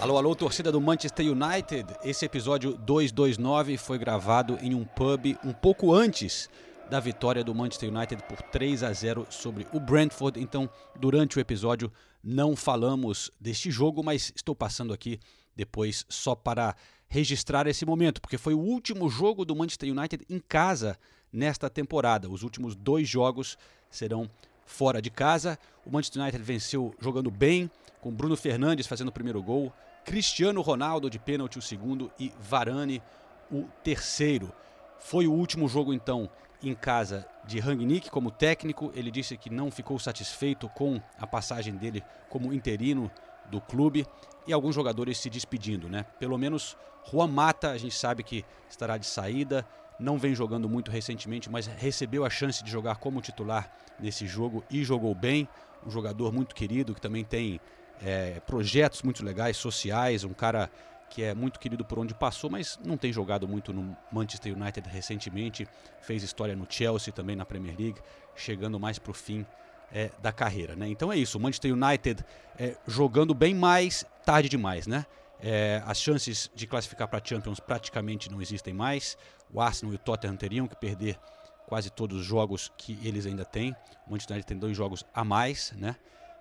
Alô, alô, torcida do Manchester United. Esse episódio 229 foi gravado em um pub um pouco antes da vitória do Manchester United por 3 a 0 sobre o Brentford. Então, durante o episódio não falamos deste jogo, mas estou passando aqui depois só para registrar esse momento, porque foi o último jogo do Manchester United em casa nesta temporada. Os últimos dois jogos serão fora de casa. O Manchester United venceu jogando bem, com Bruno Fernandes fazendo o primeiro gol, Cristiano Ronaldo de pênalti o segundo e Varane o terceiro. Foi o último jogo então em casa de Rangnick como técnico. Ele disse que não ficou satisfeito com a passagem dele como interino do clube e alguns jogadores se despedindo, né? Pelo menos Juan Mata, a gente sabe que estará de saída, não vem jogando muito recentemente, mas recebeu a chance de jogar como titular nesse jogo e jogou bem. Um jogador muito querido que também tem é, projetos muito legais, sociais, um cara que é muito querido por onde passou, mas não tem jogado muito no Manchester United recentemente. Fez história no Chelsea também na Premier League, chegando mais para o fim é, da carreira. Né? Então é isso, o Manchester United é, jogando bem mais tarde demais. Né? É, as chances de classificar para Champions praticamente não existem mais. O Arsenal e o Tottenham teriam que perder quase todos os jogos que eles ainda têm. O Manchester United tem dois jogos a mais, né?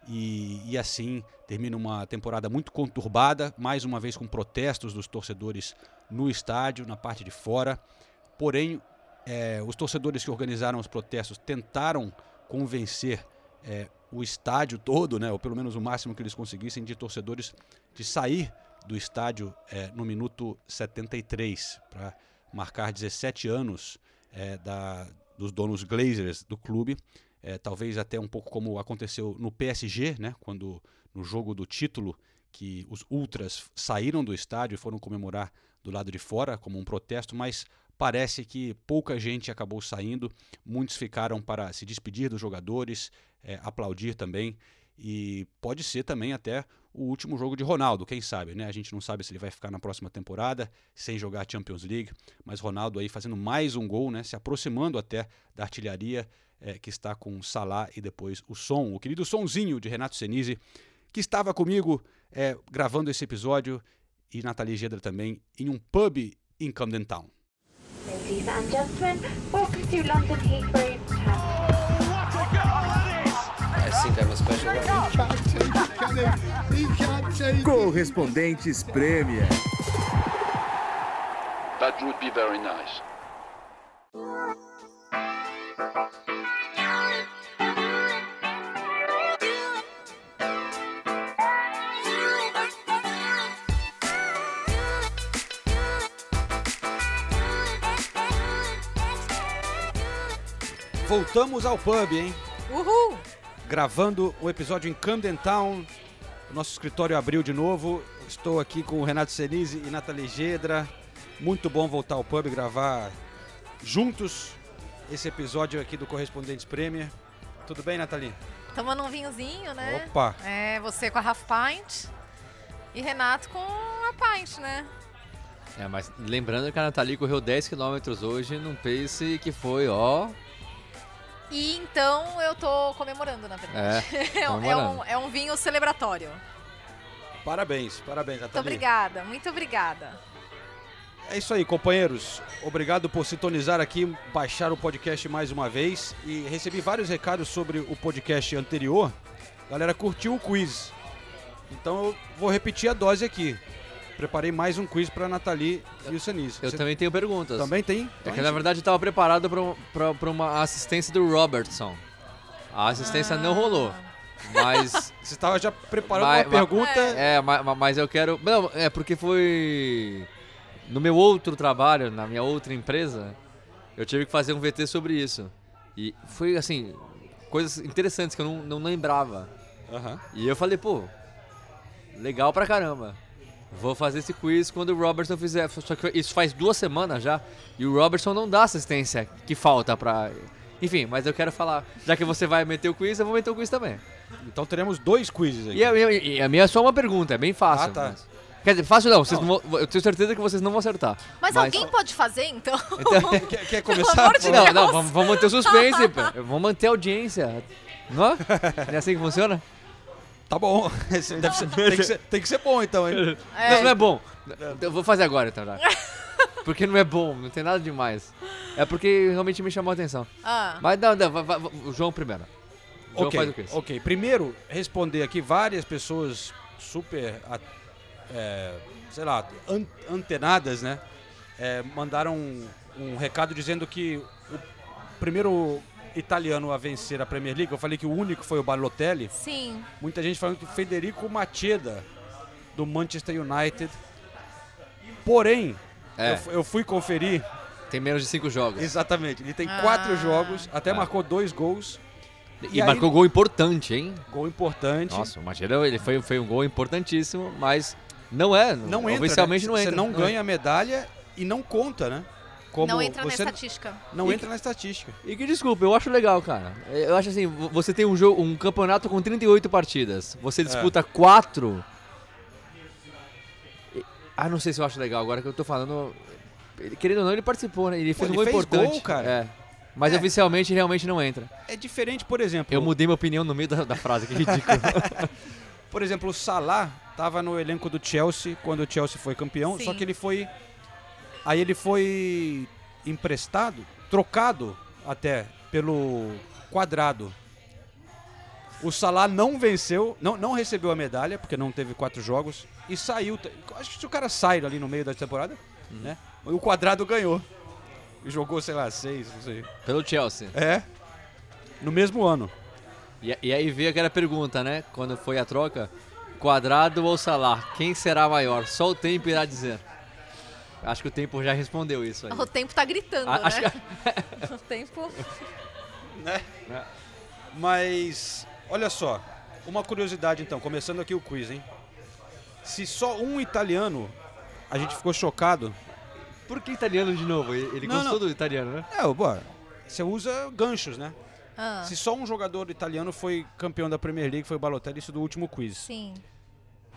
E, e, assim termina uma temporada muito conturbada, mais uma vez com protestos dos torcedores no estádio, na parte de fora. Porém, é, os torcedores que organizaram os protestos tentaram convencer é, o estádio todo, né, ou pelo menos o máximo que eles conseguissem, de torcedores de sair do estádio é, no minuto 73 para marcar 17 anos é, da, dos donos Glazers do clube. É, talvez até um pouco como aconteceu no PSG, né, quando no jogo do título que os ultras saíram do estádio e foram comemorar do lado de fora como um protesto, mas parece que pouca gente acabou saindo, muitos ficaram para se despedir dos jogadores, é, aplaudir também. E pode ser também até o último jogo de Ronaldo, quem sabe, né? A gente não sabe se ele vai ficar na próxima temporada sem jogar a Champions League, mas Ronaldo aí fazendo mais um gol, né? Se aproximando até da artilharia é, que está com Salah e depois o som, o querido sonzinho de Renato Senise, que estava comigo é, gravando esse episódio e Nathalie Gedra também em um pub em Camden Town. Ladies and gentlemen, welcome to London Heathrow. Correspondentes Premier. That would be very nice. Voltamos ao pub, hein? Uhul! Gravando o episódio em Camden Town. O nosso escritório abriu de novo. Estou aqui com o Renato Senise e Nathalie Gedra. Muito bom voltar ao pub e gravar juntos esse episódio aqui do Correspondentes Premier. Tudo bem, Nathalie? Tomando um vinhozinho, né? Opa! É, você com a Half Pint e Renato com a Pint, né? É, mas lembrando que a Nathalie correu 10 km hoje num pace que foi, ó, e então eu tô comemorando, na verdade. É, é, um, é um vinho celebratório. Parabéns, parabéns, Nathalie. Muito obrigada, muito obrigada. É isso aí, companheiros. Obrigado por sintonizar aqui, baixar o podcast mais uma vez. E recebi vários recados sobre o podcast anterior. A galera curtiu o quiz. Então eu vou repetir a dose aqui. Preparei mais um quiz para Nathalie e o Senise. Eu Você também tenho perguntas. Também tem? É que na verdade eu estava preparado para uma assistência do Robertson. A assistência ah. não rolou. Mas. Você estava já preparando mas, uma pergunta. É, mas, mas eu quero. Não, é porque foi. No meu outro trabalho, na minha outra empresa, eu tive que fazer um VT sobre isso. E foi assim, coisas interessantes que eu não, não lembrava. Uhum. E eu falei, pô, legal pra caramba. Vou fazer esse quiz quando o Robertson fizer. Só que isso faz duas semanas já. E o Robertson não dá assistência que falta pra. Enfim, mas eu quero falar. Já que você vai meter o quiz, eu vou meter o quiz também. Então teremos dois quizzes aqui. E a, minha, e a minha é só uma pergunta, é bem fácil. Ah, tá. Quer dizer, fácil não, vocês não vão, eu tenho certeza que vocês não vão acertar. Mas, mas... alguém pode fazer, então? então quer, quer começar? De não, Deus. não, vamos, vamos, manter o suspense, vamos manter a audiência. Não? Não é assim que funciona? Tá bom. Deve ser, tem, que ser, tem, que ser, bom, então, hein? É. Não, não é bom. Eu vou fazer agora, então. Tá? Porque não é bom, não tem nada demais. É porque realmente me chamou a atenção. Ah. Mas não, não, vai, vai, o João primeiro. O João okay, faz o quiz. Ok, primeiro, responder aqui várias pessoas super, é, sei lá, an antenadas, né? É, mandaram um, um recado dizendo que o primeiro italiano a vencer a Premier League, eu falei que o único foi o Balotelli. Sim. Muita gente falando que o Federico Macheda, do Manchester United. Porém, é. eu, eu, fui conferir. Tem menos de cinco jogos. Exatamente. Ele tem ah. quatro jogos, até ah. marcou dois gols. E, e aí, marcou gol importante, hein? Gol importante. Nossa, o Macheda ele foi, foi um gol importantíssimo, mas não é. Não entra, oficialmente né? não entra. Você não ganha a medalha e não conta, né? Como não entra na estatística. Não e entra na estatística. E que desculpa, eu acho legal, cara. Eu acho assim, você tem um jogo, um campeonato com 38 partidas. Você disputa é. 4. Ah, não sei se eu acho legal agora que eu tô falando. Querendo ou não, ele participou, né? Ele fez Pô, um gol importante. Gol, cara. É. Mas é. oficialmente realmente não entra. É diferente, por exemplo. Eu mudei minha opinião no meio da, da frase, que ridículo. por exemplo, o Salah estava no elenco do Chelsea quando o Chelsea foi campeão, Sim. só que ele foi Aí ele foi emprestado, trocado até pelo Quadrado. O Salah não venceu, não, não recebeu a medalha, porque não teve quatro jogos, e saiu. Acho que se o cara sai ali no meio da temporada, uhum. né? O Quadrado ganhou. E jogou, sei lá, seis, não sei. Pelo Chelsea. É. No mesmo ano. E, e aí veio aquela pergunta, né? Quando foi a troca: Quadrado ou Salah? Quem será maior? Só o tempo irá dizer. Acho que o tempo já respondeu isso aí. O tempo tá gritando, a, né? Acho que... o tempo... Né? É. Mas, olha só, uma curiosidade então, começando aqui o quiz, hein? Se só um italiano, a gente ficou chocado. Por que italiano de novo? Ele não, gostou não. do italiano, né? É, boa. Você usa ganchos, né? Ah. Se só um jogador italiano foi campeão da Premier League, foi o Balotelli, isso do último quiz. Sim.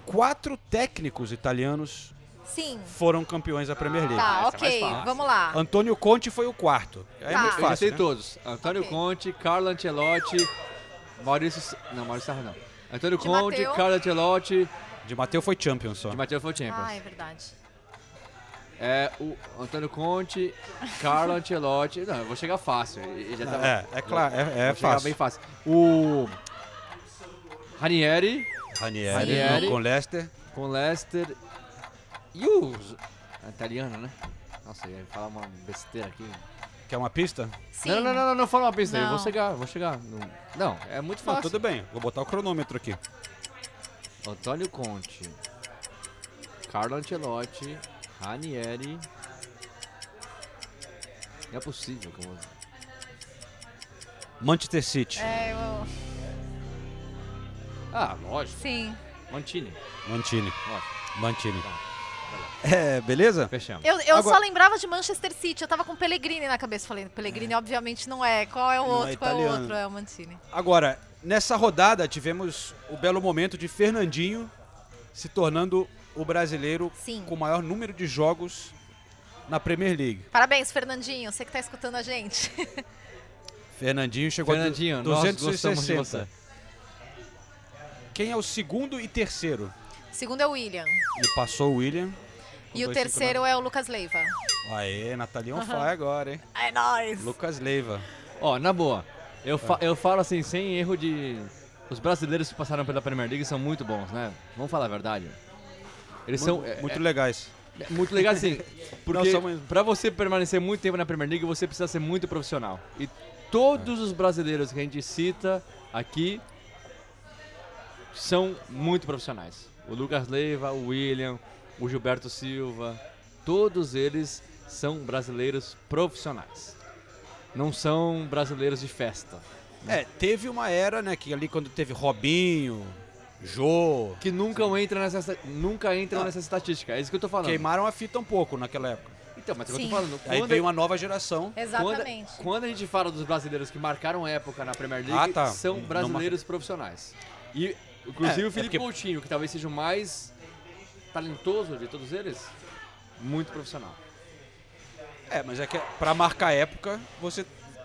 Quatro técnicos italianos Sim. foram campeões da Premier League. Tá, é ok, vamos lá. Antônio Conte foi o quarto. É tá. muito fácil. Eu sei né? todos. Antônio okay. Conte, Carlo Ancelotti, Maurício. Não, Maurício Sarra não. Antônio de Conte, Mateu. Carlo Ancelotti. De Mateu foi Champions só. De Mateu foi Champions. Ah, é verdade. É o Antônio Conte, Carlo Ancelotti. Não, eu vou chegar fácil. Já tava, é, é claro, é, é fácil. bem fácil. O Ranieri. Ranieri, Ranieri com Leicester. Com Leicester e o italiano, né? Nossa, eu ia falar uma besteira aqui. Quer uma pista? Sim. Não, não, não, não, não fala uma pista. Não. Eu vou chegar, vou chegar. Não, é muito fácil. Não, tudo bem, vou botar o cronômetro aqui. Antônio Conte, Carlo Ancelotti, Ranieri. Não é possível que eu vou... Manchester City. É, eu... Ah, lógico. Sim. Mantini. Mantini. Lógico. Mantini. Tá. É, beleza? Fechamos. Eu, eu Agora... só lembrava de Manchester City, eu tava com Pellegrini na cabeça. Falei, Pellegrini é. obviamente não é. Qual é o não outro? É Qual é o outro? É o Mancini. Agora, nessa rodada tivemos o belo momento de Fernandinho se tornando o brasileiro Sim. com o maior número de jogos na Premier League. Parabéns, Fernandinho, você que tá escutando a gente. Fernandinho chegou Fernandinho, a 260. Quem é o segundo e terceiro? Segundo é o William. E passou o William. E o terceiro é o Lucas Leiva. Aê, Natalia on fire agora, hein? É nóis! Lucas Leiva. Ó, na boa, eu, fa eu falo assim, sem erro de... Os brasileiros que passaram pela Premier League são muito bons, né? Vamos falar a verdade. Eles muito, são... Muito é, legais. É, muito legais, sim. Porque para você permanecer muito tempo na Premier League, você precisa ser muito profissional. E todos é. os brasileiros que a gente cita aqui são muito profissionais. O Lucas Leiva, o William, o Gilberto Silva, todos eles são brasileiros profissionais. Não são brasileiros de festa. Né? É, teve uma era, né, que ali quando teve Robinho, Jô. Que nunca entra nessa, nunca entram ah, nessa estatística. É isso que eu tô falando. Queimaram a fita um pouco naquela época. Então, mas é o que eu tô falando. Aí veio uma nova geração. Exatamente. Quando, quando, a gente fala dos brasileiros que marcaram época na Premier League, ah, tá. são brasileiros profissionais. E, inclusive, é, o Felipe é porque... Coutinho, que talvez seja o mais talentoso de todos eles, muito profissional. É, mas é que para marcar época, você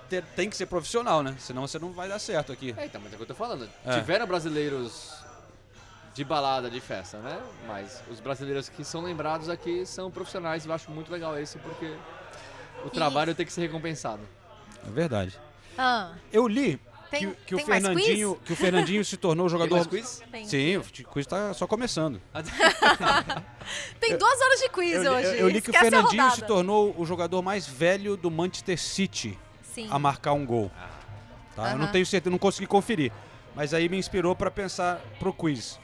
ter, tem que ser profissional, né? Senão você não vai dar certo aqui. É, então, mas é o que eu tô falando. É. Tiveram brasileiros de balada, de festa, né? Mas os brasileiros que são lembrados aqui são profissionais. Eu acho muito legal isso, porque o trabalho tem que ser recompensado. É verdade. Ah. Eu li tem, que, que o Fernandinho, que o Fernandinho se tornou jogador. Tem quiz? Tem. Sim, o quiz está só começando. tem duas horas de quiz eu, hoje. Eu, eu li que Esquece o Fernandinho se tornou o jogador mais velho do Manchester City Sim. a marcar um gol. Tá? Eu não tenho certeza, não consegui conferir. Mas aí me inspirou para pensar pro quiz.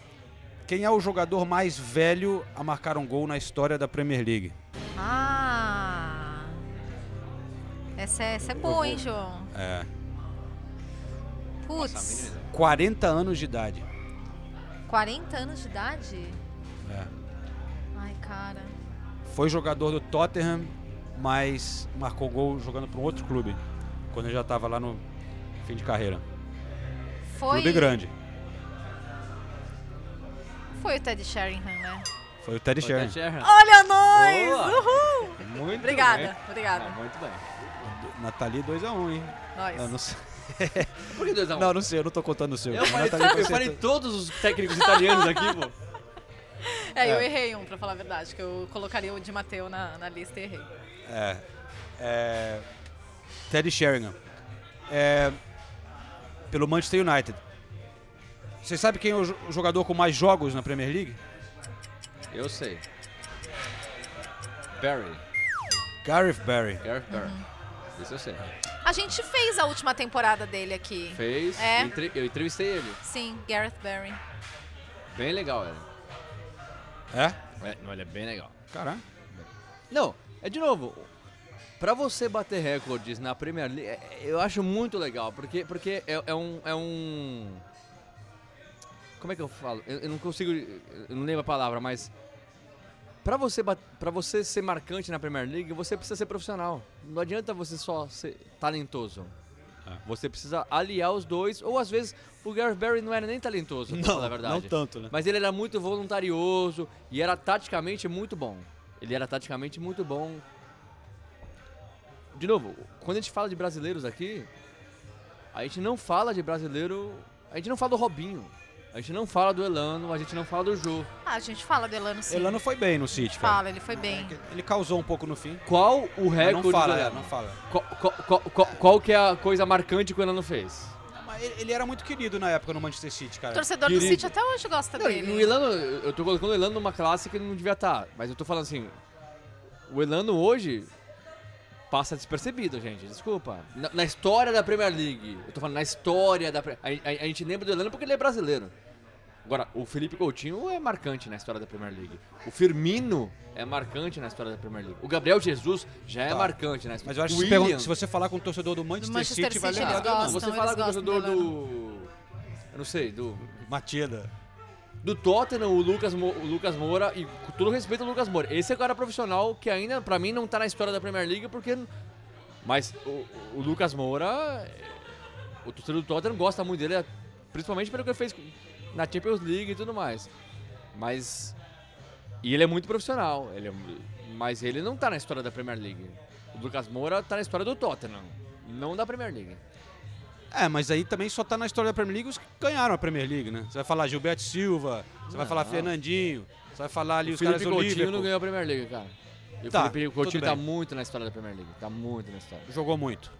Quem é o jogador mais velho a marcar um gol na história da Premier League? Ah. Essa é, essa é boa, hein, João? É. Putz. 40 anos de idade. 40 anos de idade? É. Ai, cara. Foi jogador do Tottenham, mas marcou gol jogando para um outro clube. Quando ele já estava lá no fim de carreira. Foi. Clube grande. Foi o Ted Sheringham, né? Foi o Ted Sheringham. Olha nós! Boa. Uhul! Muito obrigada, bem. Obrigada. Ah, muito bem. Nathalie 2x1, um, hein? Nós. Por que 2x1? Um? Não, não sei, eu não tô contando o seu. Eu falei, eu falei todos os técnicos italianos aqui, pô. É, é, eu errei um, pra falar a verdade, que eu colocaria o Di Matteo na, na lista e errei. É. é Teddy Sheringham. É, pelo Manchester United. Você sabe quem é o jogador com mais jogos na Premier League? Eu sei. Barry. Gareth Barry. Gareth Barry. Uhum. Isso eu sei. A gente fez a última temporada dele aqui. Fez. É. Eu entrevistei ele. Sim, Gareth Barry. Bem legal ele. É? é não, ele é bem legal. Caramba. Não, é de novo. Pra você bater recordes na Premier League, é, eu acho muito legal, porque, porque é, é um. É um como é que eu falo? Eu, eu, não consigo. Eu não lembro a palavra, mas. Pra você, pra você ser marcante na Premier League, você precisa ser profissional. Não adianta você só ser talentoso. É. Você precisa aliar os dois, ou às vezes o Gareth Barry não era nem talentoso, não, na verdade. Não tanto, né? Mas ele era muito voluntarioso e era taticamente muito bom. Ele era taticamente muito bom. De novo, quando a gente fala de brasileiros aqui, a gente não fala de brasileiro. A gente não fala do Robinho. A gente não fala do Elano, a gente não fala do Jô. Ah, a gente fala do Elano sim. Elano foi bem no City, cara. Fala, ele foi bem. Ele causou um pouco no fim. Qual o recorde não fala, do Elano? É, não fala. Qual, qual, qual, qual, que é a coisa marcante que o Elano fez? Ele era muito querido na época no Manchester City, cara. O torcedor querido. do City até hoje gosta não, dele. O Elano, eu tô colocando o Elano numa classe que ele não devia estar. Tá, mas eu tô falando assim, o Elano hoje passa despercebido, gente. Desculpa. Na, na, história da Premier League. Eu tô falando na história da a, a, a gente lembra do Elano porque ele é brasileiro. Agora, o Felipe Coutinho é marcante na história da Premier League. O Firmino é marcante na história da Premier League. O Gabriel Jesus já é tá. marcante na história. Mas eu acho que William... se você falar com o torcedor do Manchester, do Manchester City, City, vai lembrar. Gostam, você falar com o torcedor do... Eu não sei, do... Matida. Do Tottenham, o Lucas, Mo... o Lucas Moura, e com todo respeito ao Lucas Moura. Esse é o cara profissional que ainda, pra mim, não tá na história da Premier League, porque... Mas o, o Lucas Moura... O torcedor do Tottenham gosta muito dele, principalmente pelo que ele fez na Champions League e tudo mais. Mas. E ele é muito profissional. Ele é, mas ele não tá na história da Premier League. O Lucas Moura tá na história do Tottenham, não da Premier League. É, mas aí também só tá na história da Premier League os que ganharam a Premier League, né? Você vai falar Gilberto Silva, você não. vai falar Fernandinho, você vai falar ali o os Felipe caras do Coutinho Liverpool. não ganhou a Premier League, cara. E tá, o Felipe Coutinho tá muito na história da Premier League. Tá muito na história. Jogou muito.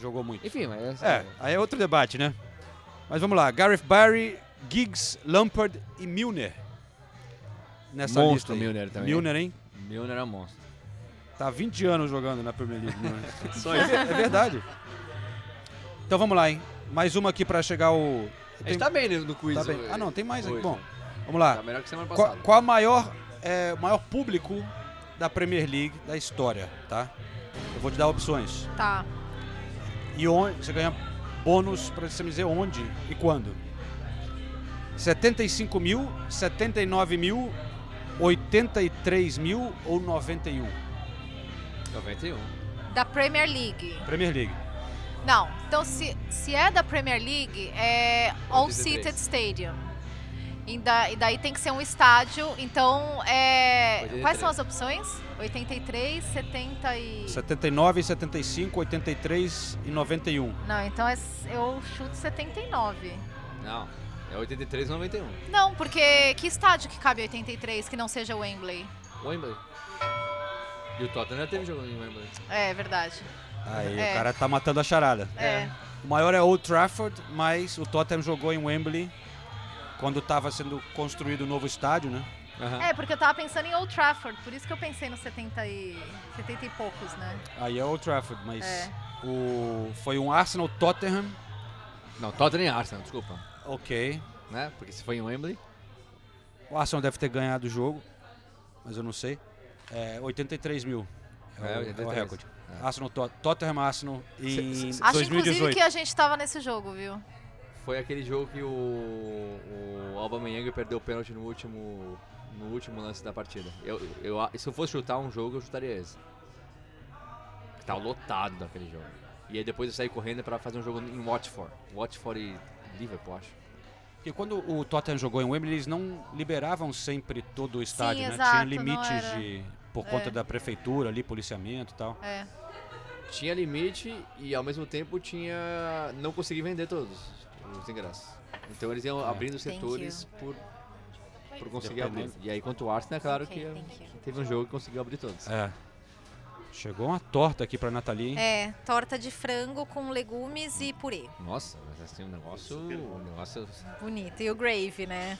Jogou muito. Enfim, mas... É, é, aí é outro debate, né? Mas vamos lá. Gareth Barry Giggs, Lampard e Milner. Nessa monstro lista aí. Milner também. Milner, hein? Milner é um monstro. Tá há 20 anos jogando na Premier League. Só isso. É verdade. Então vamos lá, hein? Mais uma aqui pra chegar o... A gente tá bem no quiz. Tá bem. Ah, não, tem mais aqui. Bom, vamos lá. Tá melhor que semana passada. Qual, qual a maior, é, maior público da Premier League da história, tá? Eu vou te dar opções. Tá. E onde, você ganha bônus pra você me dizer onde e quando. 75 mil, 79 mil, 83 mil ou 91? 91. Da Premier League. Premier League. Não, então se, se é da Premier League, é All Seated Stadium. E, da, e daí tem que ser um estádio. Então, é, quais são as opções? 83, 70 e. 79, 75, 83 e 91. Não, então é, eu chuto 79. Não, é 83 e 91. Não, porque que estádio que cabe 83 que não seja o Wembley? Wembley. E o Tottenham já teve jogando em Wembley. É, verdade. Aí é. o cara tá matando a charada. É. O maior é Old Trafford, mas o Tottenham jogou em Wembley quando estava sendo construído o novo estádio, né? Uhum. É, porque eu tava pensando em Old Trafford, por isso que eu pensei nos 70 e, 70 e poucos, né? Aí é Old Trafford, mas é. o, foi um Arsenal Tottenham. Não, Tottenham e Arsenal, desculpa. Ok. Né? Porque se foi em Wembley. O Arsenal deve ter ganhado o jogo, mas eu não sei. É 83 mil. É, é, 83. é o recorde. É. Arsenal, Tottenham Arsenal em se, se, Acho inclusive que a gente estava nesse jogo, viu? Foi aquele jogo que o, o Aubameyang perdeu o pênalti no último, no último lance da partida. Eu, eu, se eu fosse chutar um jogo, eu chutaria esse. Tá lotado daquele jogo. E aí depois eu saí correndo para fazer um jogo em Watford. Watford e Liverpool, acho. Porque quando o Tottenham jogou em Wembley, eles não liberavam sempre todo o estádio, Sim, né? Exato, Tinha limites de por é. conta da prefeitura ali, policiamento e tal. É. Tinha limite e ao mesmo tempo tinha não consegui vender todos os ingressos. Então eles iam é. abrindo setores por por conseguir abrir. E aí quanto o Arsenal, é claro okay, que, que, teve um jogo que conseguiu abrir todos. É. Chegou uma torta aqui pra Nathalie. Hein? É, torta de frango com legumes e purê. Nossa, mas assim, um negócio, um negócio... Bonito. E o gravy, né?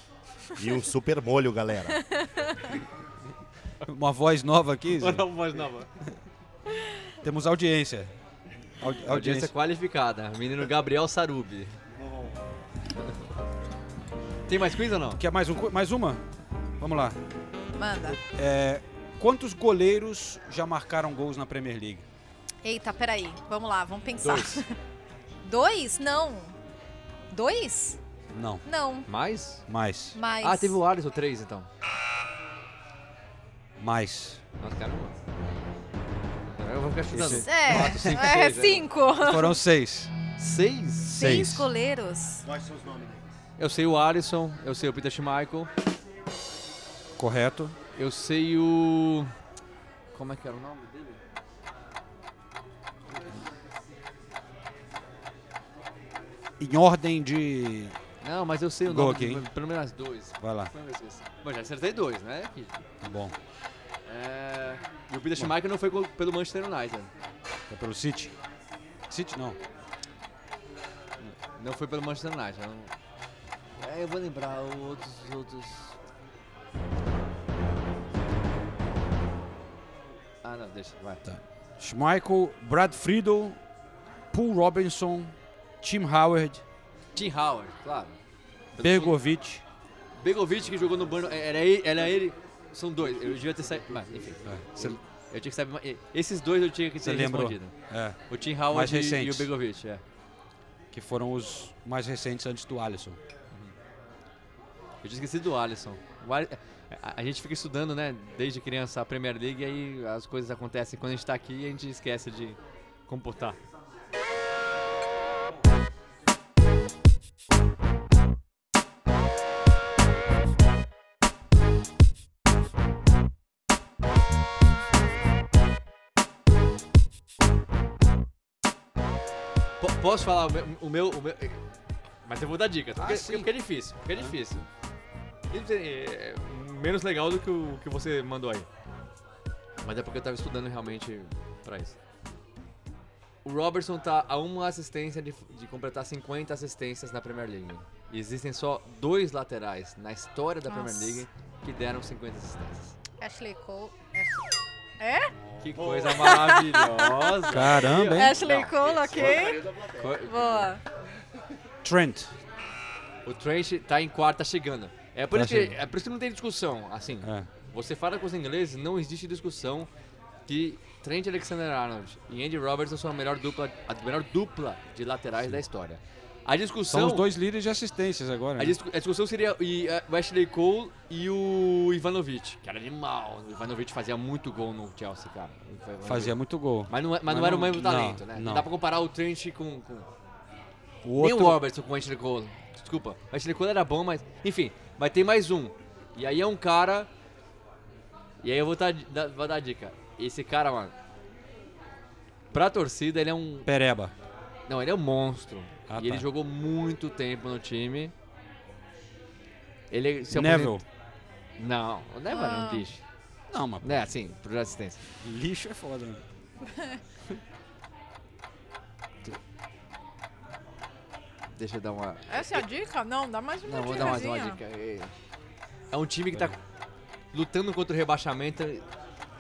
E o super molho, galera. Uma voz nova aqui? Uma voz nova. Temos audiência. Audi audiência. audiência qualificada. Menino Gabriel Sarubi. Tem mais quiz ou não? Quer mais, um, mais uma? Vamos lá. Manda. É, quantos goleiros já marcaram gols na Premier League? Eita, peraí. Vamos lá, vamos pensar. Dois. Dois? Não. Dois? Não. Não. Mais? Mais. Mais. Ah, teve o Alisson, três então. Mais. Nossa. Eu vou ficar chutando. Esse... É, Quatro, cinco, é seis, cinco. Né? Foram seis. Seis? Seis goleiros. Quais são os nomes? Eu sei o Alisson, eu sei o Peter Schmeichel. Correto. Eu sei o... Como é que era o nome dele? Em ordem de... Não, mas eu sei o nome, aqui, pelo menos dois. Vai lá. Bom, já acertei dois, né? Tá bom. É... E o Peter Schmeichel não foi pelo Manchester United. Foi pelo City? City não. Não foi pelo Manchester United. Não... É, eu vou lembrar outros. outros... Ah, não, deixa, vai. Tá. Schmeichel, Brad Friedel, Paul Robinson, Tim Howard. Tim Howard, claro. Begovic. Begovic que jogou no Burno. É, era ele, era ele. São dois. Eu devia ter saído. Mas, enfim. É, eu, eu, tinha que saber. Esses dois eu tinha que ter respondido. É. O Tim Howard e, e, o Begovic, é. Que foram os mais recentes antes do Alisson. Eu tinha esquecido do Alisson. A, a, gente fica estudando, né, desde criança a Premier League e aí as coisas acontecem. Quando a gente está aqui, a gente esquece de computar. Posso falar o meu, o meu, o meu, Mas eu vou dar dicas, porque, ah, porque, é difícil. Porque é difícil. É, menos legal do que o que você mandou aí. Mas é porque eu tava estudando realmente pra isso. O Robertson tá a uma assistência de, de completar 50 assistências na Premier League. E existem só dois laterais na história da Nossa. Premier League que deram 50 assistências. Ashley Cole. É? Que coisa maravilhosa. Caramba, hein? Ashley Cole, ok? Boa. Trent. O Trent tá em quarta chegando. É por, isso que, é por isso que não tem discussão. Assim, é. você fala com os ingleses, não existe discussão que Trent Alexander-Arnold e Andy Robertson são a melhor dupla, a melhor dupla de laterais Sim. da história. A discussão. São os dois líderes de assistências agora. A, né? discu a discussão seria e, uh, o Ashley Cole e o Ivanovic, que era animal. O Ivanovic fazia muito gol no Chelsea, cara. Fazia muito gol. Mas não, é, mas, mas não, não era o mesmo talento, né? Não. não. dá pra comparar o Trent com, com O outro... Nem o Robertson com o Anthony Cole. Desculpa, o Anthony Cole era bom, mas... Enfim, vai ter mais um. E aí é um cara... E aí eu vou, tá, vou dar a dica. Esse cara, mano... Pra torcida, ele é um... Pereba. Não, ele é um monstro. Ah, e tá. ele jogou muito tempo no time. Ele se Neville. Não, o Neville ah. não lixo. Não, mas. É, sim, por assistência. Lixo é foda, né? Deixa eu dar uma. Essa é a dica? Não, dá mais uma Não, vou dar mais uma dica. É, é um time que tá lutando contra o rebaixamento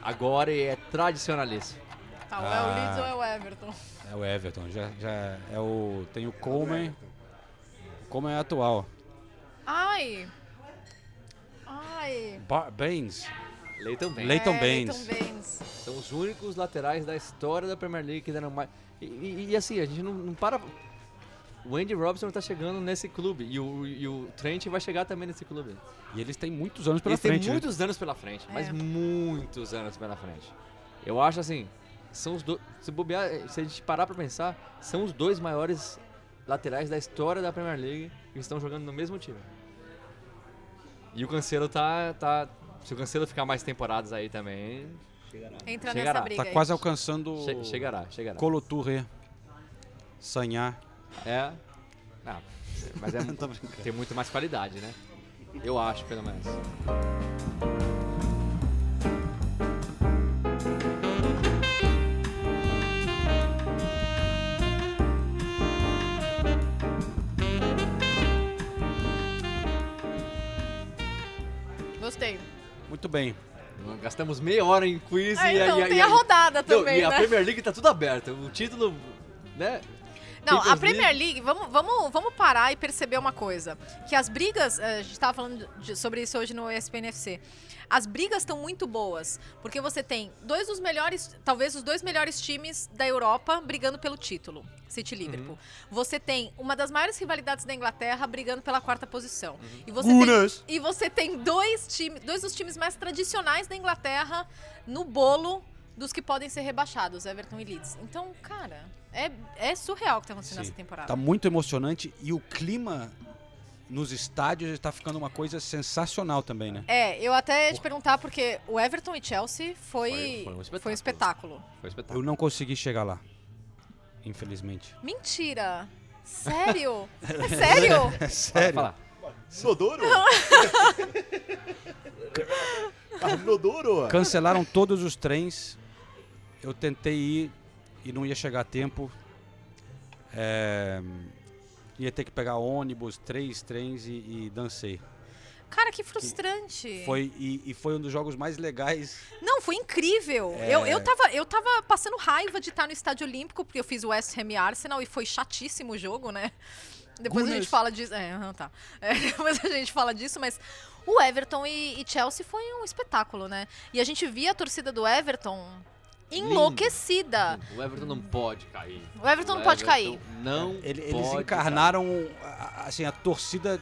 agora e é tradicionalista. Tá, ou é o Leeds ou é o Everton? É o Everton, já, já é o. Tem o Coleman. O Coleman é atual. Ai! Ai! Bar Baines. Leighton Baines. Leighton é, Baines. Baines. São os únicos laterais da história da Premier League que deram mais. E, e, e assim, a gente não, não, para. O Andy Robson está chegando nesse clube e o, e o Trent vai chegar também nesse clube. E eles têm muitos anos pela eles frente. Eles têm né? muitos anos pela frente, é. mas muitos anos pela frente. Eu acho assim, são os dois. Se bobear, se a gente parar para pensar, são os dois maiores laterais da história da Premier League que estão jogando no mesmo time. E o Cancelo tá, tá. Se o Cancelo ficar mais temporadas aí também. Chegará. Entra chegará. nessa briga. Tá quase alcançando. Che chegará, chegará. Coloturre. Sanhar. É. Não, mas é, tem muito mais qualidade, né? Eu acho, pelo menos. Muito bem. Gastamos meia hora em quiz ah, e, então, e, tem e, a rodada também, não, E a Premier League tá tudo aberto. O título, né? Não, a Premier League, vamos, vamos, vamos parar e perceber uma coisa. Que as brigas, eh, a gente estava falando de, sobre isso hoje no ESPNFC. As brigas estão muito boas, porque você tem dois dos melhores, talvez os dois melhores times da Europa brigando pelo título. City e Liverpool. Uhum. Você tem uma das maiores rivalidades da Inglaterra brigando pela quarta posição. Uhum. E, você tem, e você tem dois times, dois dos times mais tradicionais da Inglaterra no bolo dos que podem ser rebaixados, Everton e Leeds. Então, cara, é, é surreal o que está acontecendo Sim. nessa temporada. Tá muito emocionante e o clima nos estádios está ficando uma coisa sensacional também, né? É, eu até ia te perguntar porque o Everton e Chelsea foi, foi, foi, um, espetáculo. foi um espetáculo. Foi um espetáculo. Eu não consegui chegar lá, infelizmente. Mentira! Sério? é sério? É sério. Fala, fala. Sodoro? Arnodoro? Cancelaram todos os trens. Eu tentei ir e não ia chegar a tempo. É, ia ter que pegar ônibus, três trens e, e dancei. Cara, que frustrante. E foi, e, e, foi um dos jogos mais legais. Não, foi incrível. É... Eu, eu, tava, eu tava passando raiva de estar no Estádio Olímpico, porque eu fiz o West Ham e Arsenal e foi chatíssimo o jogo, né? Depois Gunas. a gente fala disso. É, tá. É, depois a gente fala disso, mas o Everton e, e Chelsea foi um espetáculo, né? E a gente via a torcida do Everton enlouquecida. Lindo. O Everton não pode cair. O Everton o não pode cair. Não. Ele, eles encarnaram assim a torcida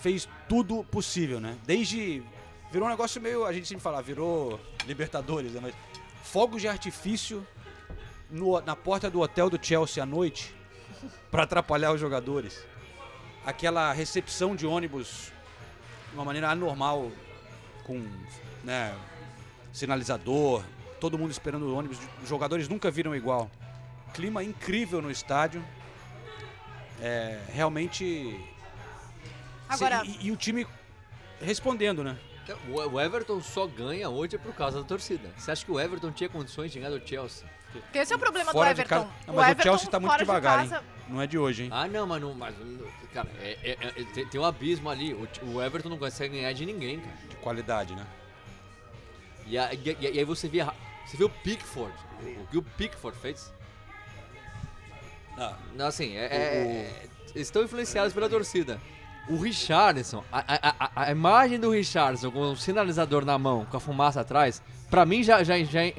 fez tudo possível, né? Desde virou um negócio meio a gente sempre fala virou Libertadores, né? Mas fogos de artifício no, na porta do hotel do Chelsea à noite para atrapalhar os jogadores. Aquela recepção de ônibus de uma maneira anormal com né, sinalizador, todo mundo esperando o ônibus. Os jogadores nunca viram igual. Clima incrível no estádio. É, realmente. Agora... E, e, o time respondendo, né? O Everton só ganha hoje por causa da torcida. Você acha que o Everton tinha condições de ganhar do Chelsea? Porque esse é o problema Fora do Everton. Não, mas o, Everton, o Chelsea está muito devagar, de hein? Não é de hoje, hein? Ah, não, mas, não, mas cara, é, é, é, tem, tem, um abismo ali. O, o Everton não consegue ganhar de ninguém, cara. De qualidade, né? E, a, e, e aí você vê você viu o Pickford? O que o Pickford fez? Ah. Não, assim, é, é, estão influenciados pela torcida. O Richardson, a, a, a, imagem do Richardson com o sinalizador na mão, com a fumaça atrás, pra mim já, já, já é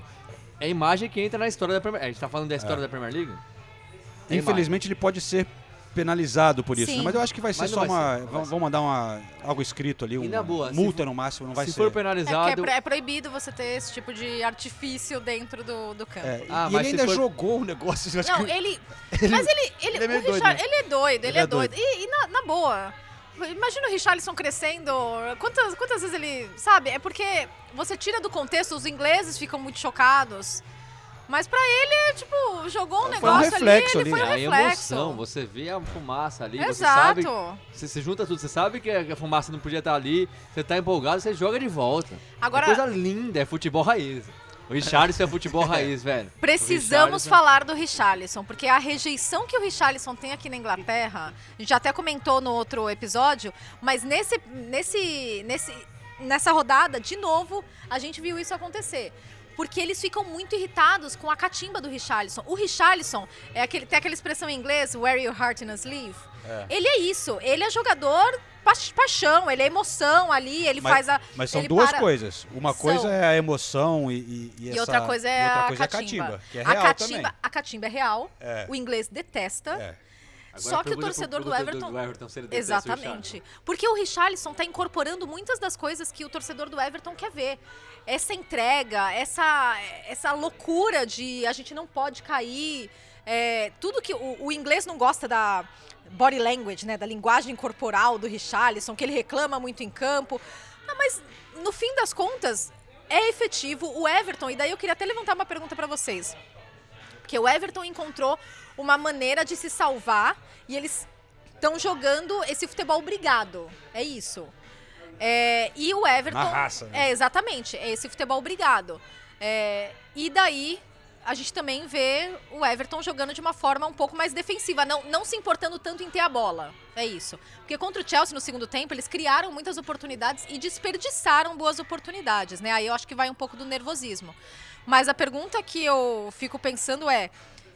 a imagem que entra na história da Premier League. A gente tá falando da história é. da Premier League? É Infelizmente ele pode ser penalizado por isso, né? Mas eu acho que vai ser só vai uma. ser, vão, mandar uma, algo escrito ali, uma boa, se multa for- no máximo, não vai Se ser. for É, porque é, penalizado, pro- é proibido você ter esse tipo de artifício dentro do, do campo. É, Ah, e mas ele se ainda for- jogou um negócio. Não, que- ele. Mas ele. ele, ele é o doido, Richard- né? ele é doido, ele, Ele é é doido. doido. E, e na, na boa. Imagina o Richarlison crescendo. Quantas, quantas vezes ele. Sabe? É porque você tira do contexto, os ingleses ficam muito chocados. Mas pra ele, tipo, jogou um Foi um negócio reflexo ali, ele ali, foi um é a reflexo. emoção, você vê a fumaça ali, você Exato. sabe, você, você junta tudo, você sabe que a fumaça não podia estar ali, você tá empolgado, você joga de volta. Agora- é coisa linda, é futebol raiz. O Richardson é futebol raiz, velho. Precisamos Richarlison- falar do Richarlison, porque a rejeição que o Richarlison tem aqui na Inglaterra, a gente até comentou no outro episódio, mas nesse, nesse, nesse, nessa rodada, de novo, a gente viu isso acontecer. Porque eles ficam muito irritados com a catimba do Richarlison. O Richarlison, é aquele, tem aquela expressão em inglês, wear your heart in a sleeve. Ele é isso, ele é jogador pa paixão, ele é emoção ali, ele Mas- faz a... Mas são duas para- coisas. Uma São. coisa é a emoção e, e, e E essa- outra coisa é, e outra a, coisa catimba. é a catimba, que é a real catimba, também. A catimba é real, É. o inglês detesta. É. Agora Só que o torcedor do Everton- Everton se ele detesta o Exatamente. Porque o Richarlison tá incorporando muitas das coisas que o torcedor do Everton quer ver. Essa entrega, essa, essa loucura de a gente não pode cair. é, tudo que. O, o inglês não gosta da body language, né? Da linguagem corporal do Richarlison, que ele reclama muito em campo. Ah, mas no fim das contas, é efetivo. O Everton, e daí eu queria até levantar uma pergunta para vocês. Porque o Everton encontrou uma maneira de se salvar e eles estão jogando esse futebol brigado. É isso. É, e o Everton. Na raça, né? É, exatamente. É esse futebol brigado. É, e daí a gente também vê o Everton jogando de uma forma um pouco mais defensiva, não, não se importando tanto em ter a bola. É isso. Porque contra o Chelsea no segundo tempo, eles criaram muitas oportunidades e desperdiçaram boas oportunidades, né? Aí eu acho que vai um pouco do nervosismo. Mas a pergunta que eu fico pensando é: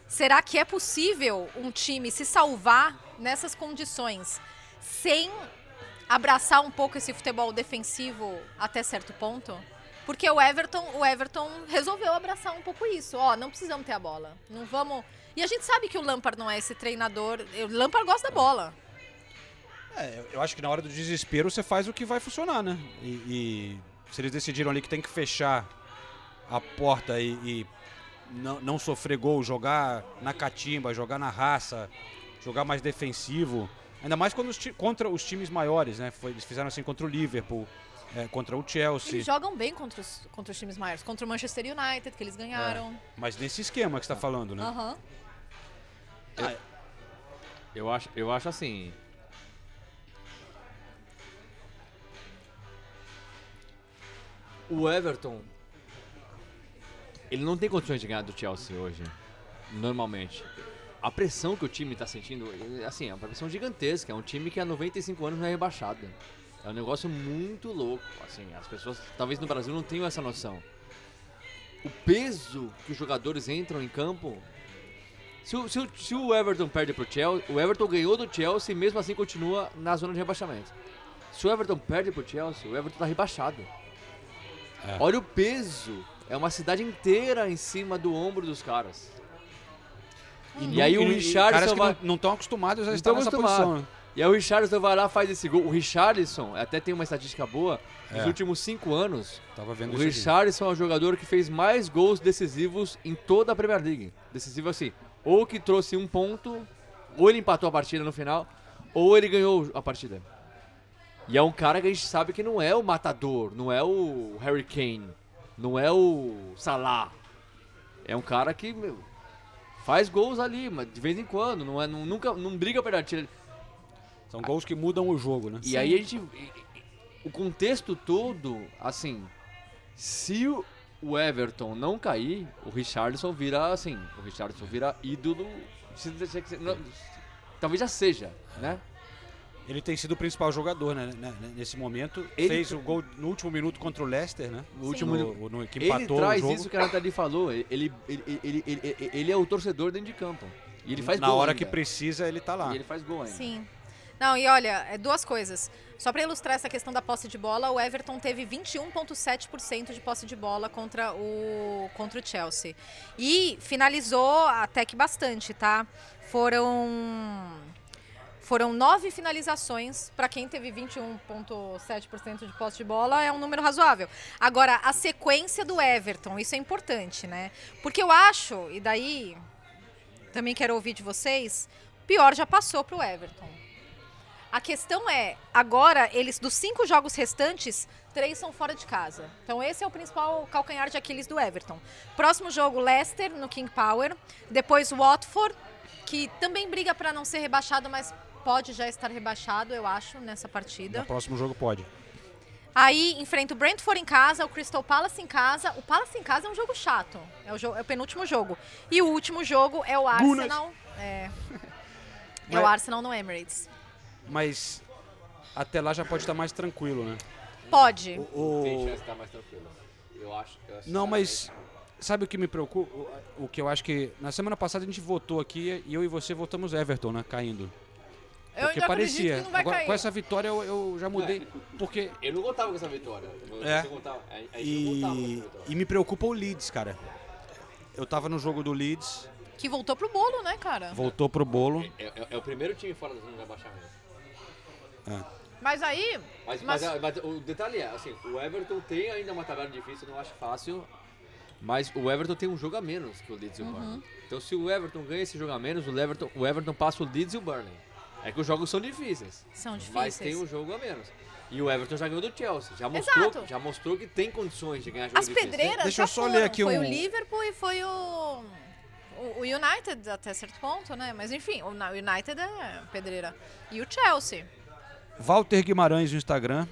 será que é possível um time se salvar nessas condições sem abraçar um pouco esse futebol defensivo até certo ponto? Porque o Everton, o Everton resolveu abraçar um pouco isso. Ó, não precisamos ter a bola. Não vamos. E a gente sabe que o Lampard não é esse treinador. O Lampard gosta da bola. É, eu- eu acho que na hora do desespero você faz o que vai funcionar, né? E, e se eles decidiram ali que tem que fechar a porta e, e não, não sofrer gol, jogar na catimba, jogar na raça, jogar mais defensivo, ainda mais quando os contra os times maiores, né? Foi- eles fizeram assim contra o Liverpool, é, contra o Chelsea. Eles jogam bem contra os, contra os times maiores. Contra o Manchester United, que eles ganharam. Mas nesse esquema que você está falando, né? Aham. Eu acho, eu acho assim. O Everton. Ele não tem condições de ganhar do Chelsea hoje. Normalmente. A pressão que o time está sentindo, assim, é uma pressão gigantesca. É um time que há 95 anos não é rebaixado. É um negócio muito louco. Assim, as pessoas, talvez no Brasil, não tenham essa noção. O peso que os jogadores entram em campo se o, se o- se o Everton perde pro Chelsea, o Everton ganhou do Chelsea e mesmo assim continua na zona de rebaixamento. Se o Everton perde pro Chelsea, o Everton tá rebaixado. É. Olha o peso. É uma cidade inteira em cima do ombro dos caras. E aí o Richardson vai... não estão acostumados a estar nessa acostumado. posição. né? E aí o Richardson vai lá faz esse gol. O Richardson até tem uma estatística boa. Nos É. últimos cinco anos, o isso aqui. Richardson é o jogador que fez mais gols decisivos em toda a Premier League. Decisivo assim, ou que trouxe um ponto, ou ele empatou a partida no final, ou ele ganhou a partida. E é um cara que a gente sabe que não é o matador, não é o Harry Kane, não é o Salah. É um cara que meu, faz gols ali, mas de vez em quando, não é, não, nunca, não briga pela tira. São gols que mudam o jogo, né? E aí a gente. O contexto todo, assim. Se o- o Everton não cair, o Richardson vira assim. O Richardson vira ídolo. se- se- se- não- talvez já seja, né? Ele tem sido o principal jogador, né? né, Nesse momento. Ele- Fez o gol no último minuto contra o Leicester, né? O último. no, no, que Ele empatou traz o jogo. isso que a Nathalie falou. Ele, ele, ele, ele, ele- ele é o torcedor dentro de campo. E ele faz Na gol hora ainda. que precisa, ele tá lá. E ele faz gol ainda. Sim. Não, e olha, é duas coisas. Só para ilustrar essa questão da posse de bola, o Everton teve 21,7% de posse de bola contra o, contra o Chelsea. E finalizou até que bastante, tá? Foram Foram nove finalizações. Para quem teve 21,7% de posse de bola, é um número razoável. Agora, a sequência do Everton, isso é importante, né? Porque eu acho, e daí também quero ouvir de vocês, pior já passou para o Everton. A questão é, agora, eles dos cinco jogos restantes, três são fora de casa. Então esse é o principal calcanhar de Aquiles do Everton. Próximo jogo, Leicester, no King Power. Depois, Watford, que também briga para não ser rebaixado, mas pode já estar rebaixado, eu acho, nessa partida. No próximo jogo pode. Aí enfrenta o Brentford em casa, o Crystal Palace em casa. O Palace em casa é um jogo chato. É o, jogo, é o penúltimo jogo. E o último jogo é o Arsenal. É, é o Arsenal no Emirates. Mas até lá já pode estar mais tranquilo, né? Pode. O, Tem o- chance de estar mais tranquilo. Eu acho. Eu acho Não, mas sabe o que me preocupa? O, o que eu acho que na semana passada a gente votou aqui e eu e você votamos Everton, né? Caindo. Eu Porque ainda parecia. acredito que não vai Agora, cair. com essa vitória eu, eu já mudei. Porque. Eu não contava com essa vitória. Eu- É. contava- E, vitória. e me preocupa o Leeds, cara. Eu tava no jogo do Leeds, Que voltou pro bolo, né, cara? voltou pro bolo. É, é- é o primeiro time fora da zona de rebaixamento. Mas aí. Mas, Mas- mas- mas o detalhe é, assim, o Everton tem ainda uma tabela difícil, não acho fácil. Mas o Everton tem um jogo a menos que o Leeds e Uhum. o Burnley. Então se o Everton ganha esse jogo a menos, o Everton, o Everton passa o Leeds e o Burnley. É que os jogos são difíceis. São difíceis. Mas tem um jogo a menos. E o Everton já ganhou do Chelsea. Já mostrou, Exato. já mostrou que tem condições de ganhar jogos As pedreiras Deixa eu só foram. ler aqui foi um- o Liverpool e foi o, o o United até certo ponto, né? Mas enfim, o na- o United é pedreira. E o Chelsea. Walter Guimarães no Instagram.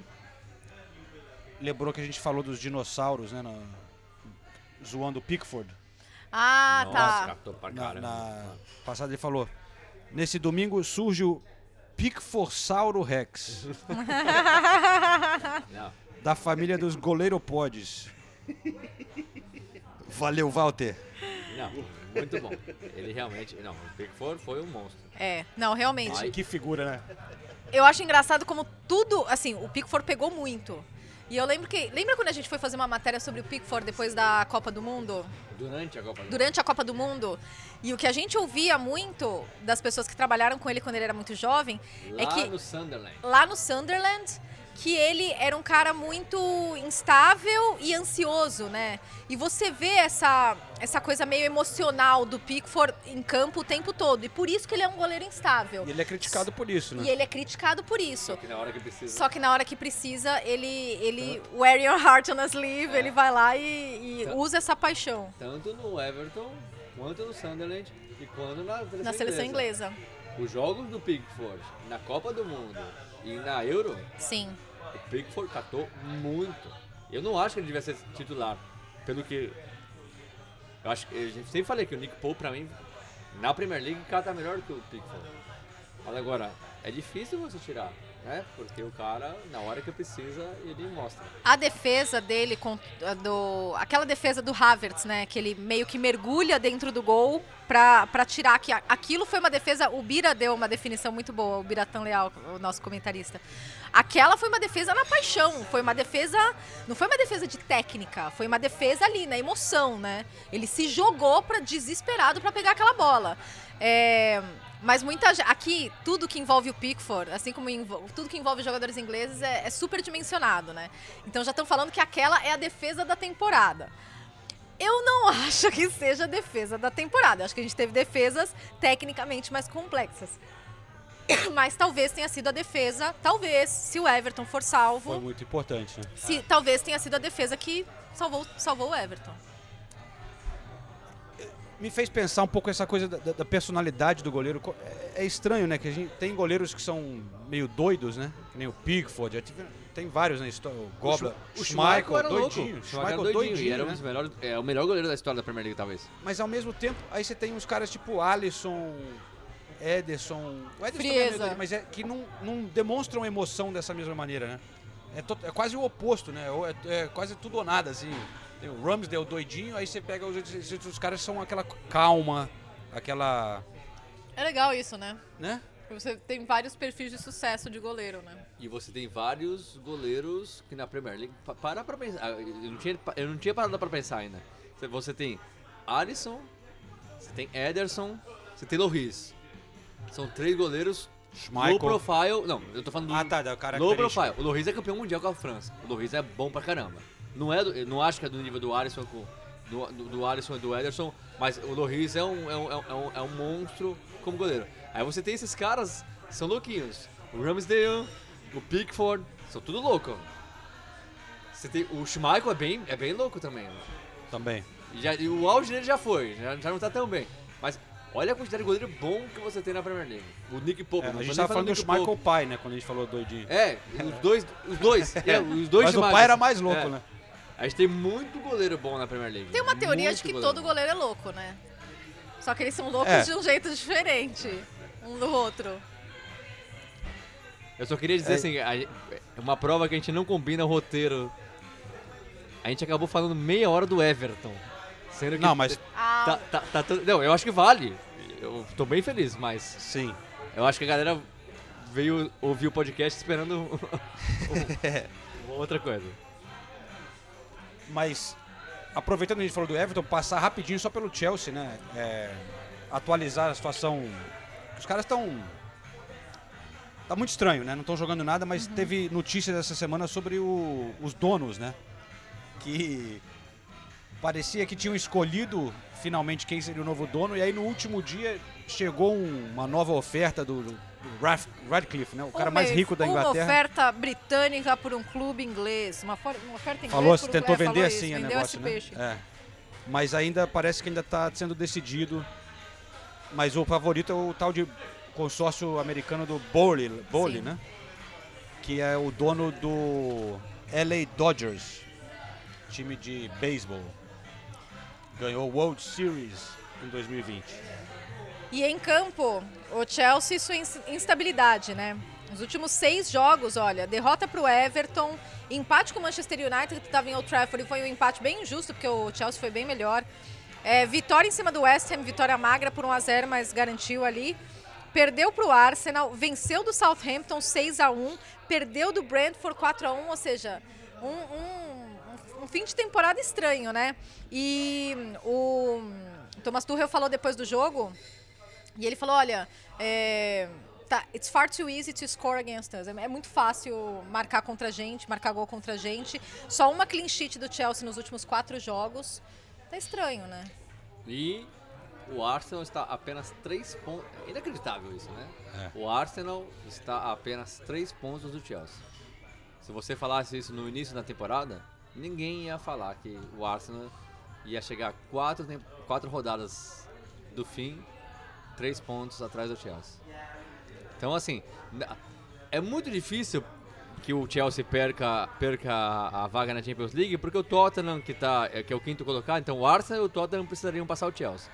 Lembrou que a gente falou dos dinossauros, né? na- zoando o Pickford. Ah, Nossa, tá. captou pra Na, caramba. na passada ele falou. Nesse domingo surge o Pickforsauro Rex, da família dos goleiropodes. Valeu, Walter. não, muito bom. Ele realmente. Não, o Pickford foi um monstro. É, não, realmente. Ai. Que figura, né? Eu acho engraçado como tudo, assim, o Pickford pegou muito. E eu lembro que. Lembra quando a gente foi fazer uma matéria sobre o Pickford depois da Copa do Mundo? Durante a Copa do Durante a Copa do Mundo? E o que a gente ouvia muito das pessoas que trabalharam com ele quando ele era muito jovem é Lá que no Sunderland. lá no Sunderland que ele era um cara muito instável e ansioso, né? E você vê essa, essa coisa meio emocional do Pickford em campo o tempo todo. E por isso que ele é um goleiro instável. E ele é criticado por isso, E né? ele é criticado por isso. Só que na hora que precisa. Só que na hora que precisa, ele, ele wear your heart on a sleeve, ele vai lá e, e Tá. usa essa paixão Tanto no Everton, quanto no Sunderland e quando na seleção, na seleção inglesa. Os jogos do Pickford na Copa do Mundo e na Euro, Sim. o Pickford catou muito. Eu não acho que ele devia ser titular. Pelo que. Eu acho que. Eu sempre falei que o Nick Pope, pra mim, na Premier League, cata melhor que o Pickford. Mas agora, é difícil você tirar, né? Porque o cara, na hora que precisa, ele mostra. A defesa dele, do, aquela defesa do Havertz, né? Que ele meio que mergulha dentro do gol pra tirar. Que aquilo foi uma defesa. O Bira deu uma definição muito boa, o Biratan Leal, o nosso comentarista. Aquela foi uma defesa na paixão. Foi uma defesa. Não foi uma defesa de técnica, foi uma defesa ali, na emoção, né? Ele se jogou pra, desesperado pra pegar aquela bola. É, mas muita aqui tudo que envolve o Pickford, assim como tudo que envolve jogadores ingleses é, é super dimensionado, né? Então já estão falando que aquela é a defesa da temporada. Eu não acho que seja a defesa da temporada. Eu acho que a gente teve defesas tecnicamente mais complexas. Mas talvez tenha sido a defesa, talvez, se o Everton for Foi salvo, muito importante, né? se, talvez tenha sido a defesa que salvou, salvou o Everton. Me fez pensar um pouco essa coisa da, da- da personalidade do goleiro. É, é estranho, né? Que a gente tem goleiros que são meio doidos, né? Que nem o Pickford. já tive- Tem vários na história. O Gobla, o o Schmeichel era louco. doidinho. O Schmeichel era doidinho, e era um dos melhores, é o melhor goleiro da história da Premier League, talvez. Mas ao mesmo tempo, aí você tem uns caras tipo Alisson, Ederson. O Ederson é doido, mas é que não, não demonstram emoção dessa mesma maneira, né? É, to- é quase o oposto, né? Ou É, é quase tudo ou nada, assim. Tem o Ramsdale doidinho, aí você pega os outros, outros caras são aquela calma, aquela. É legal isso, né? né? Você tem vários perfis de sucesso de goleiro, né? E você tem vários goleiros que na Premier League. pa- Para pra pensar. Eu não tinha, eu não tinha parado pra pensar ainda. Você- Você tem Alisson, você tem Ederson, você tem Loris. São três goleiros Schmeichel. Low profile. Não, eu tô falando do Ah, tá, da cara low profile. O Loris é campeão mundial com a França. O Loris é bom pra caramba. Não, é do, não acho que é do nível do Alisson com, do, do, do Alisson e do Ederson, mas o Loris é um, é, um, é, um, é um monstro como goleiro. Aí você tem esses caras que são louquinhos. O Ramsdale, o Pickford, são tudo louco. Você tem, o Schmeichel é bem, é bem louco também. Também. E, já, e o auge dele já foi, já, já não tá tão bem. Mas olha a quantidade de goleiro bom que você tem na Premier League. O Nick Pope, É, a gente tava falando do Schmeichel Pope. pai, né? Quando a gente falou doidinho. É, os dois, os dois, é, os dois Mas o pai era mais louco, É. né? A gente tem muito goleiro bom na Premier League. Tem uma teoria Muito de que goleiro todo bom. goleiro é louco, né? Só que eles são loucos É. de um jeito diferente um do outro. Eu só queria dizer É. assim, a- uma prova que a gente não combina o roteiro. A gente acabou falando meia hora do Everton. Sendo que Não, mas Ah, Tá, tá, tá tudo- não, eu acho que vale. Eu tô bem feliz, mas sim. eu acho que a galera veio ouvir o podcast esperando uma outra coisa. Mas aproveitando que a gente falou do Everton, passar rapidinho só pelo Chelsea, né? É, atualizar a situação. Os caras estão. Tá muito estranho, né? Não estão jogando nada, mas teve notícias essa semana sobre o- os donos, né? Que parecia que tinham escolhido finalmente quem seria o novo dono, e aí no último dia chegou um- uma nova oferta do, do Radcliffe, né? O cara uma- mais rico da Uma Inglaterra. oferta britânica por um clube inglês. Uma, uma oferta inglesa Falou, por um tentou clube. é, vender assim isso, o vendeu negócio, né? peixe. É. Mas ainda parece que ainda está sendo decidido. Mas o favorito é o tal de consórcio americano do Bowley, Bowley né? Que é o dono do LA Dodgers, time de beisebol. Ganhou o World Series em 2020. E em campo, o Chelsea e sua ins- instabilidade, né? Os últimos seis jogos, olha, derrota para o Everton, empate com o Manchester United, que estava em Old Trafford, e foi um empate bem injusto, porque o Chelsea foi bem melhor. É, vitória em cima do West Ham, vitória magra por 1 a 0 mas garantiu ali. Perdeu para o Arsenal, venceu do Southampton 6 a 1 perdeu do Brentford 4 a 1 ou seja, um, um- um fim de temporada estranho, né? E o Thomas Tuchel falou depois do jogo e ele falou, olha, é, tá, it's far too easy to score against us. É, é muito fácil marcar contra a gente, marcar gol contra a gente. Só uma clean sheet do Chelsea nos últimos quatro jogos. Tá estranho, né? E o Arsenal está a apenas 3 pontos. É inacreditável isso, né? É. O Arsenal está a apenas 3 pontos do Chelsea. Se você falasse isso no início da temporada, ninguém ia falar que o Arsenal ia chegar quatro, quatro rodadas do fim, 3 pontos atrás do Chelsea. Então, assim, é muito difícil que o Chelsea perca, perca a a vaga na Champions League, porque o Tottenham, que, tá, é, que é o quinto colocado, então o Arsenal e o Tottenham precisariam passar o Chelsea.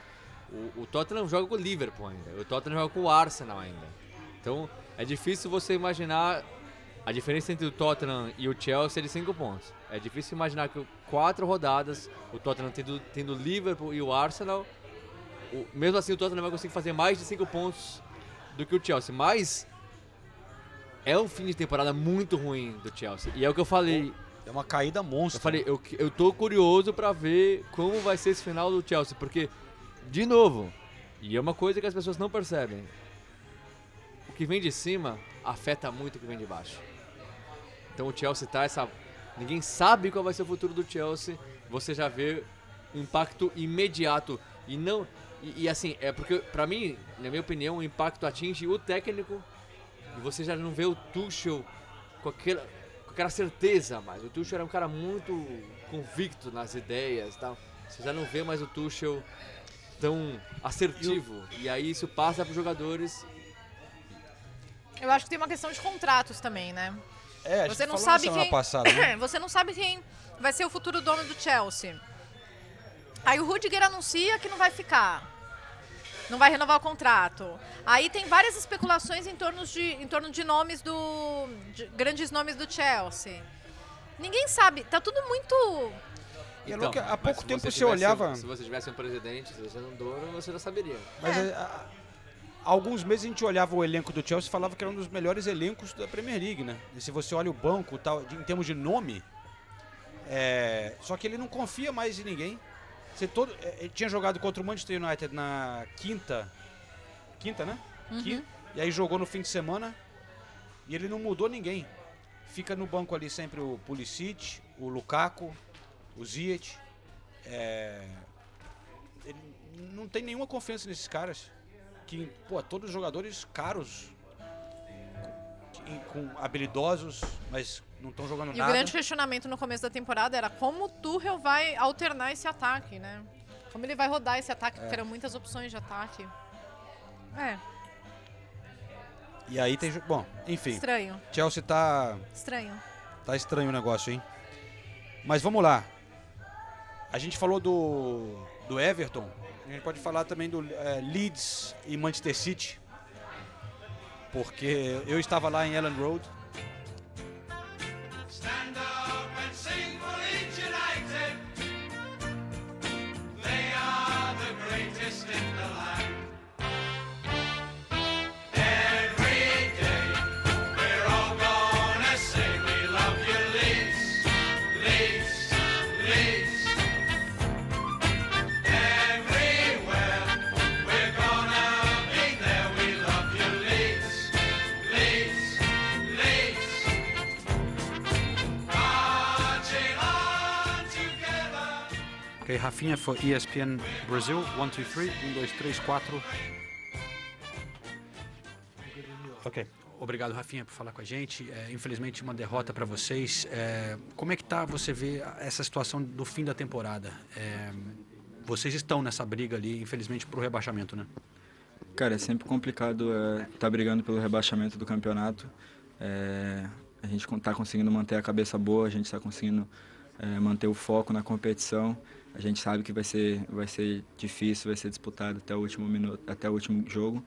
O, o Tottenham joga com o Liverpool ainda, o Tottenham joga com o Arsenal ainda. Então é difícil você imaginar a diferença entre o Tottenham e o Chelsea é de 5 pontos. É difícil imaginar que quatro rodadas, o Tottenham tendo, tendo o Liverpool e o Arsenal, o- mesmo assim o Tottenham vai conseguir fazer mais de 5 pontos do que o Chelsea. Mas é um fim de temporada muito ruim do Chelsea. E é o que eu falei. É uma caída monstra. Eu falei, eu, eu tô curioso pra ver como vai ser esse final do Chelsea, porque, de novo, e é uma coisa que as pessoas não percebem, o que vem de cima afeta muito o que vem de baixo. Então o Chelsea tá essa. Ninguém sabe qual vai ser o futuro do Chelsea, você já vê o impacto imediato. E não. E, e assim, é porque, pra mim, na minha opinião, o impacto atinge o técnico e você já não vê o Tuchel com aquela, com aquela certeza mais. O Tuchel era um cara muito convicto nas ideias e tal. Você já não vê mais o Tuchel tão assertivo. E, aí isso passa para os jogadores. Eu acho que tem uma questão de contratos também, né? É, a gente Você não sabe semana quem. passada, né? Você não sabe quem vai ser o futuro dono do Chelsea. Aí o Rudiger anuncia que não vai ficar. Não vai renovar o contrato. Aí tem várias especulações em torno de, em torno de nomes do. de grandes nomes do Chelsea. Ninguém sabe. Tá tudo muito. E é louco que há Então, mas pouco tempo você, tivesse- olhava. Se você tivesse um presidente, se você não dono, você já saberia. Mas É. é, há- há alguns meses a gente olhava o elenco do Chelsea e falava que era um dos melhores elencos da Premier League, né? E se você olha o banco, tal, em termos de nome, é, só que ele não confia mais em ninguém. Você todo, é, ele tinha jogado contra o Manchester United na quinta, quinta, né? Qui- E aí jogou no fim de semana e ele não mudou ninguém. Fica no banco ali sempre o Pulisic, o Lukaku, o Ziyech. É, Ele não tem nenhuma confiança nesses caras. Que, pô, todos jogadores caros, com, com habilidosos, mas não estão jogando E nada. o grande questionamento no começo da temporada era como o Tuchel vai alternar esse ataque, né? Como ele vai rodar esse ataque, É. porque eram muitas opções de ataque. É, E aí tem. Bom, enfim. estranho, Chelsea tá. estranho. Tá estranho o negócio, hein? Mas vamos lá. A gente falou do, do Everton. A gente pode falar também do eh, Leeds e Manchester City. Porque eu estava lá em Ellen Road. Ok, Rafinha for ESPN Brasil. 1, 2, 3. 1, 2, 3, 4. Ok. Obrigado, Rafinha, por falar com a gente. É, infelizmente, uma derrota para vocês. É, como é que tá você vê essa situação do fim da temporada? É, vocês estão nessa briga ali, infelizmente, pro rebaixamento, né? Cara, é sempre complicado estar tá brigando pelo rebaixamento do campeonato. É, a gente está conseguindo manter a cabeça boa, a gente está conseguindo é, manter o foco na competição. A gente sabe que vai ser, vai ser difícil, vai ser disputado até o último minuto, até o último jogo.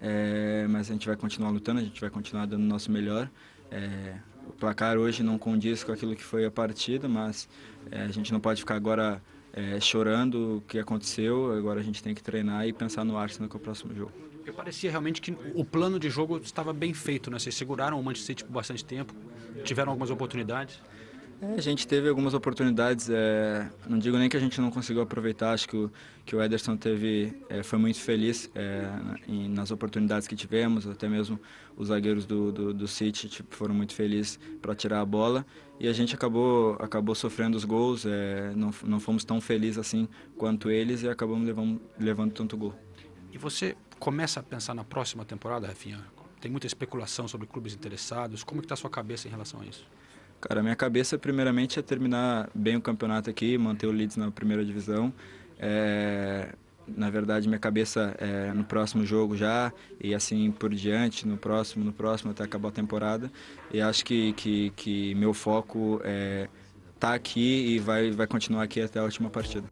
É, mas a gente vai continuar lutando, a gente vai continuar dando o nosso melhor. É, o placar hoje não condiz com aquilo que foi a partida, mas é, a gente não pode ficar agora é, chorando o que aconteceu. Agora a gente tem que treinar e pensar no Arsenal que é o próximo jogo. Parecia realmente que o plano de jogo estava bem feito, né? Vocês seguraram o Manchester City por bastante tempo, tiveram algumas oportunidades. É, a gente teve algumas oportunidades, é, não digo nem que a gente não conseguiu aproveitar, acho que o, que o Ederson teve, é, foi muito feliz é, em- nas oportunidades que tivemos, até mesmo os zagueiros do, do, do City tipo, foram muito felizes para tirar a bola e a gente acabou, acabou sofrendo os gols, é, não, não fomos tão felizes assim quanto eles e acabamos levando, levando tanto gol. E você começa a pensar na próxima temporada, Rafinha? Tem muita especulação sobre clubes interessados. Como que está a sua cabeça em relação a isso? Cara, minha cabeça primeiramente é terminar bem o campeonato aqui, manter o Leeds na primeira divisão. É, na verdade, minha cabeça é no próximo jogo já e assim por diante, no próximo, no próximo até acabar a temporada. E acho que, que, que meu foco é tá aqui e vai, vai continuar aqui até a última partida.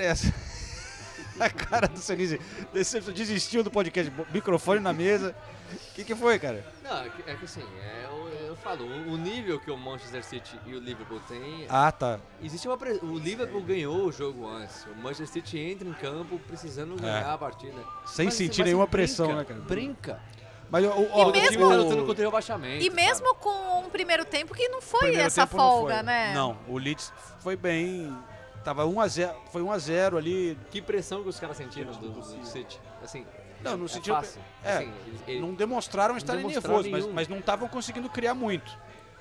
Cara é essa? A cara do Senise decepção, desistiu do podcast, microfone na mesa. O que, que foi, cara? Não, é que, é assim, é, eu, eu falo, o, nível que o Manchester City e o Liverpool têm. Ah, tá. Existe uma. pre- O Liverpool ganhou o jogo antes. O Manchester City entra em campo precisando ganhar a partida. Sem Mas, sentir mas nenhuma brinca, pressão, né, cara? Brinca. Mas o, o, E ó, O time mesmo- tá lutando contra o rebaixamento. E mesmo com um primeiro tempo que não foi primeiro essa tempo não folga, foi. né? Não, o Leeds foi bem. Tava 1 a 0, foi 1 a 0 ali. Que pressão que os caras sentiram do, do City. Assim, Não, não é sentiu. fácil. É, Assim, não demonstraram estar demonstraram nervosos, mas, mas não estavam conseguindo criar muito.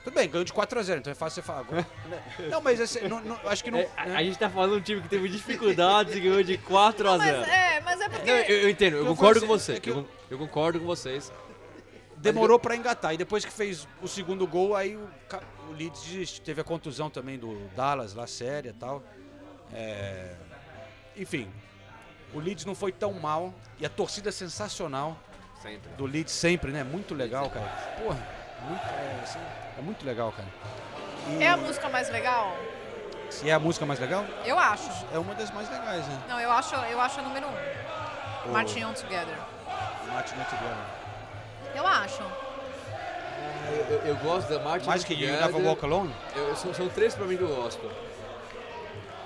Tudo bem, ganhou de 4 a 0, então é fácil você falar. agora, né? Não, mas esse, não, não- acho que não. É, a, né? a gente tá falando de um time que teve dificuldades e ganhou de 4 a Mas 0. é, mas é porque. Não, eu, eu entendo, eu concordo com você. é que eu, eu- con- eu concordo com vocês. Demorou pra engatar. E depois que fez o segundo gol, aí o, o Leeds desistiu. Teve a contusão também do Dallas lá, séria e tal. É, Enfim, o Leeds não foi tão mal. E a torcida sensacional Sempre. do Leeds sempre, né? Muito legal, cara. Porra, muito, é, assim, é muito legal, cara. E É a música mais legal? se é a música mais legal, Eu acho. é uma das mais legais, né? Não, eu acho, eu acho a número um. O Marching On Together. Martin Not Together. Eu acho. Eu, eu- eu gosto da Martin Mais que You Together. Never Walk Alone? Eu- são, são três pra mim que eu gosto.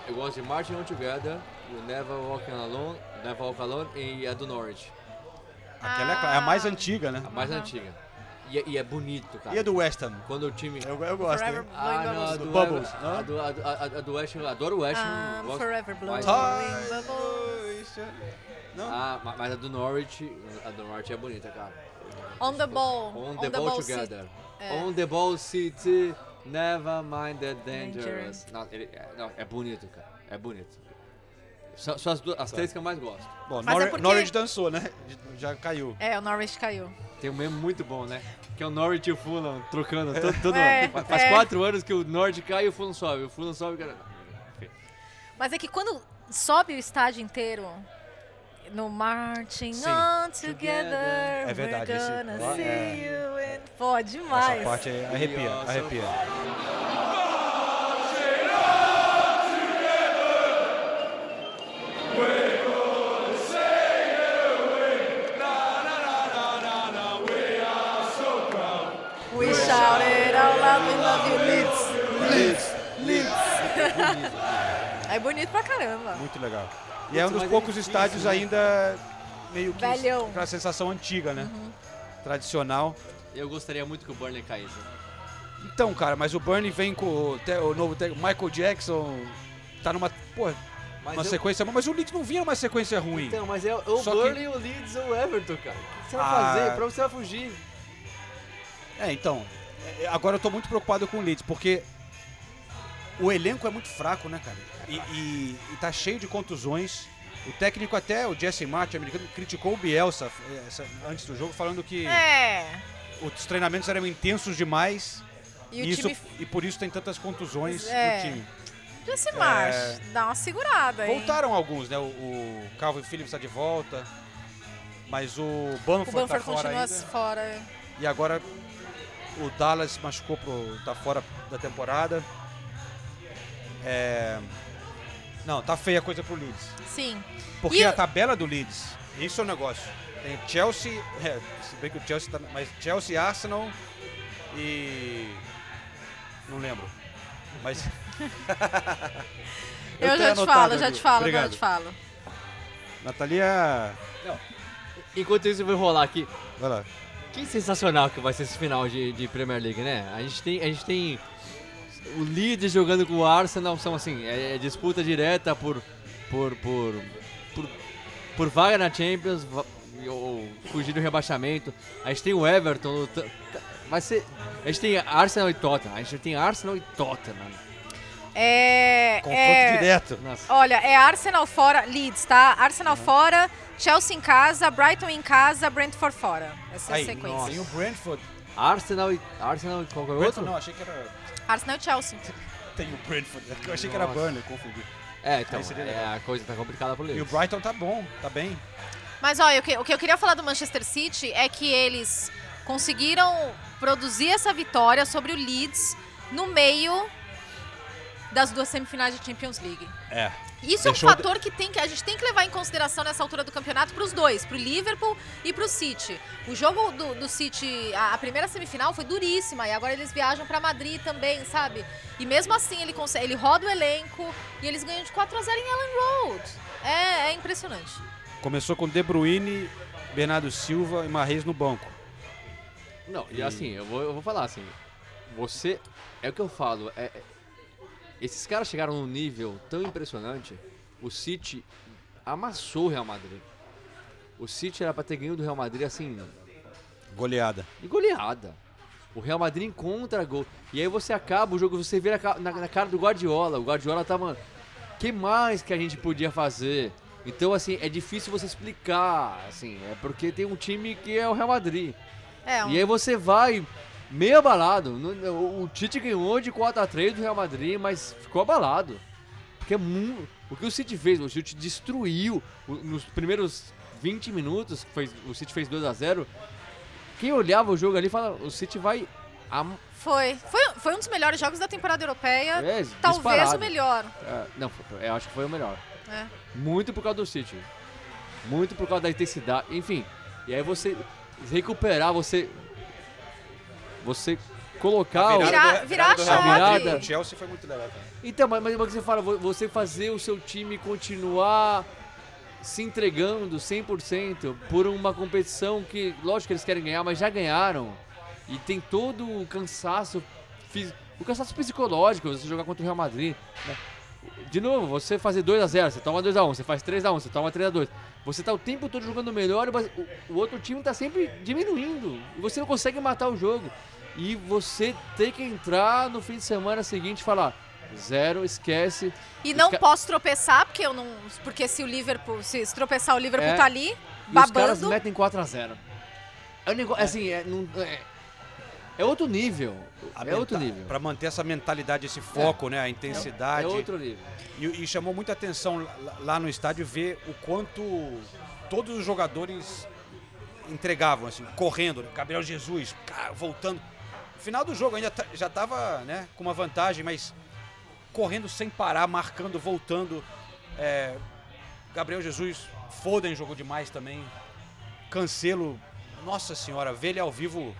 Eu gosto de Marching On Together, You Never Walk Alone, Never Walk Alone e a do Norwich, Aquela é, clara, é a mais antiga, né? a mais Aham. antiga. E, é- e é bonito, cara. E a do West Ham? Quando o time... Eu, eu gosto, Forever hein? Ah, não, a bubbles. do Bubbles, Ever- não? A do, a, do- a, a do West Ham, eu adoro o West Ham. I'm gosto forever blowing mais. bubbles. Não? Ah, ma- mas a do Norwich, a do Norwich é bonita, cara. On the ball. On the, ball, together. É. On the ball city, never mind the dangerous. Não, ele- é, não, é bonito, cara. É bonito. São, são as, duas, as três que eu mais gosto. Bom, Mas é Norwich, porque- Norwich dançou, né? Já caiu. É, o Norwich caiu. Tem um meme muito bom, né? Que é o Norwich e o Fulham trocando todo, todo É, ano. Faz é. quatro anos que o Norwich cai e o Fulham sobe. O Fulham sobe, cara. Mas é que quando sobe o estádio inteiro no Marching Sim. On Together, É verdade, we're esse- gonna ó, see é. you in... Pô, demais. Essa parte aí arrepia, arrepia. We shouted out loud, we love you, Leeds. Leeds. É bonito pra caramba. Muito legal. E é um dos é poucos difícil, estádios né? ainda meio que Velhão. com a sensação antiga, né? Tradicional. Eu gostaria muito que o Burnley caísse. Então, cara, mas o Burnley vem com o, te- o novo te- Michael Jackson, tá numa, pô, Mas uma eu- sequência, mas o Leeds não vinha numa sequência ruim. Então, mas é o Só que- Burnley, o Leeds ou o Everton, cara. O que você vai Ah. fazer? Pra você vai fugir. É, então, é, agora eu tô muito preocupado com o Leeds, porque o elenco é muito fraco, né, cara? E, e- e tá cheio de contusões. O técnico até, o Jesse Martin, americano, criticou o Bielsa eh, essa- antes do jogo, falando que É. os treinamentos eram intensos demais E e, isso, time e por isso tem tantas contusões É. no time. Jesse March, dá uma segurada aí. Voltaram alguns, né? O, o Calvin Phillips tá de volta, mas o O Bamford, tá fora continua ainda. fora. E agora o Dallas machucou pro. tá fora da temporada. É. Não, tá feia a coisa pro Leeds. Sim. Porque E a o- tabela do Leeds, isso é o negócio. Tem Chelsea, é, se bem que o Chelsea tá. Mas Chelsea, Arsenal e. Não lembro. Mas. Eu, tenho já te falo, já te falo, já Obrigado. te falo. Natalia. Enquanto isso, eu vou rolar aqui. Vai lá. Que sensacional que vai ser esse final de, de Premier League, né? A gente tem, a gente tem o Leeds jogando com o Arsenal, são assim, é, é disputa direta por, por, por, por, por vaga na Champions, ou fugir do rebaixamento. A gente tem o Everton, vai ser, a gente tem Arsenal e Tottenham, a gente tem Arsenal e Tottenham. É. Confronto é- direto. Nossa, Olha, é Arsenal fora, Leeds, tá? Arsenal fora, Chelsea em casa, Brighton em casa, Brentford fora. Essa é a Aí, sequência. tem o Brentford. Arsenal e Arsenal e qualquer Brentford outro? não, achei que era. Arsenal e Chelsea. Tem o Brentford. Eu achei que era Nossa. Burnley, confundi. É, então, é, a coisa tá complicada pro E o Leeds. Brighton tá bom, tá bem. Mas olha, o que, o que eu queria falar do Manchester City é que eles conseguiram produzir essa vitória sobre o Leeds no meio das duas semifinais de Champions League. É. Isso Deixou é um fator que, tem que a gente tem que levar em consideração nessa altura do campeonato para os dois, para o Liverpool e para o City. O jogo do, do City, a, a primeira semifinal foi duríssima e agora eles viajam para Madrid também, sabe? E mesmo assim ele consegue, ele roda o elenco e eles ganham de 4 a 0 em Ellen Road. É, é impressionante. Começou com De Bruyne, Bernardo Silva e Marreis no banco. Não, e assim, eu vou, eu vou falar assim, você, é o que eu falo, é, é- esses caras chegaram num nível tão impressionante, o City amassou o Real Madrid. O City era pra ter ganho do Real Madrid, assim, Goleada. e goleada. O Real Madrid encontra gol. E aí você acaba o jogo, você vê na, ca- na- na cara do Guardiola. O Guardiola tá, mano, que mais que a gente podia fazer? Então, assim, é difícil você explicar, assim, é porque tem um time que é o Real Madrid. É, um, E aí você vai meio abalado. O Tite ganhou de 4x3 do Real Madrid, mas ficou abalado. Porque é o que o City fez, o City destruiu nos primeiros 20 minutos, foi, o City fez 2x0. Quem olhava o jogo ali fala, o City vai. am- foi, foi, foi um dos melhores jogos da temporada europeia. É, talvez disparado. o melhor. É, não, eu acho que foi o melhor. É. Muito por causa do City. Muito por causa da intensidade. Enfim. E aí você recuperar, você. Você colocar o. Virar- virar a do chave. Real Madrid Virada. do Chelsea foi muito legal. Cara. Então, mas, mas você fala, vo- você fazer o seu time continuar se entregando 100% por uma competição que, lógico que eles querem ganhar, mas já ganharam. E tem todo o cansaço físico, o cansaço psicológico, você jogar contra o Real Madrid. né? De novo, você fazer 2x0, você toma 2x1, você faz 3x1, você toma 3x2. Você tá o tempo todo jogando melhor, mas o, o outro time tá sempre diminuindo. E você não consegue matar o jogo. E você tem que entrar no fim de semana seguinte e falar: zero, esquece. E não posso tropeçar, porque eu não. Porque se o Liverpool. Se, tropeçar, o Liverpool É. tá ali, E os caras babando. metem 4x0. É um negócio, assim, é, não- é, é outro nível. A É outro nível. Pra manter essa mentalidade, esse foco, né? A É intensidade. outro nível. E, e chamou muita atenção lá, no estádio ver o quanto todos os jogadores entregavam, assim, correndo. Gabriel Jesus, cara, voltando. Final do jogo ainda ta- já tava né, com uma vantagem, mas correndo sem parar, marcando, voltando. É, Gabriel Jesus, Foden jogou demais também. Cancelo, nossa senhora, ver ele ao vivo,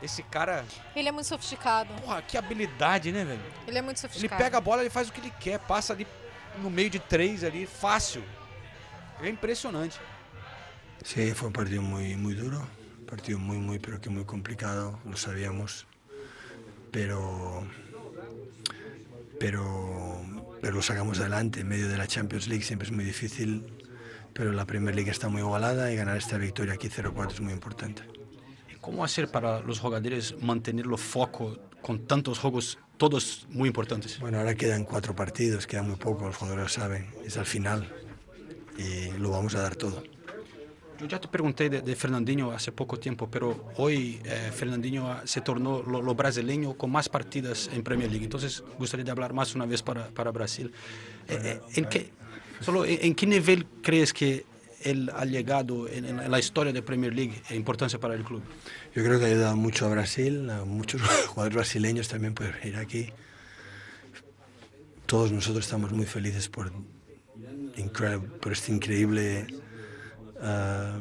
esse cara, Ele é muito sofisticado. porra, que habilidade, né, velho? Ele é muito Ele sofisticado. pega a bola, ele faz o que ele quer, passa ali no meio de três ali, fácil. É impressionante. Sí, fue un partido muy, muy duro, un partido muy, muy, pero que muy complicado, lo sabíamos, pero, pero, pero lo sacamos adelante. En medio de la Champions League siempre es muy difícil, pero la Premier League está muy igualada y ganar esta victoria aquí 0-4 es muy importante. Como fazer para os jogadores manter o foco com tantos jogos, todos muito importantes? Bueno, ahora quedan cuatro partidos, queda muy poco, los jugadores lo saben, es al final y lo vamos a dar todo. Eu já te perguntei de, de Fernandinho há pouco tempo, pero hoje eh, Fernandinho se tornou lo, lo brasileño com mais partidas em Premier League. Então, gostaria de falar mais uma vez para para Brasil. Eh, eh, em que solo em, em que nível crees que ele ha llegado en, en la historia de Premier League e importância para o clube? Yo creo que ha ayudado mucho a Brasil, a muchos jugadores brasileños también pueden venir aquí. Todos nosotros estamos muy felices por, por este increíble ah,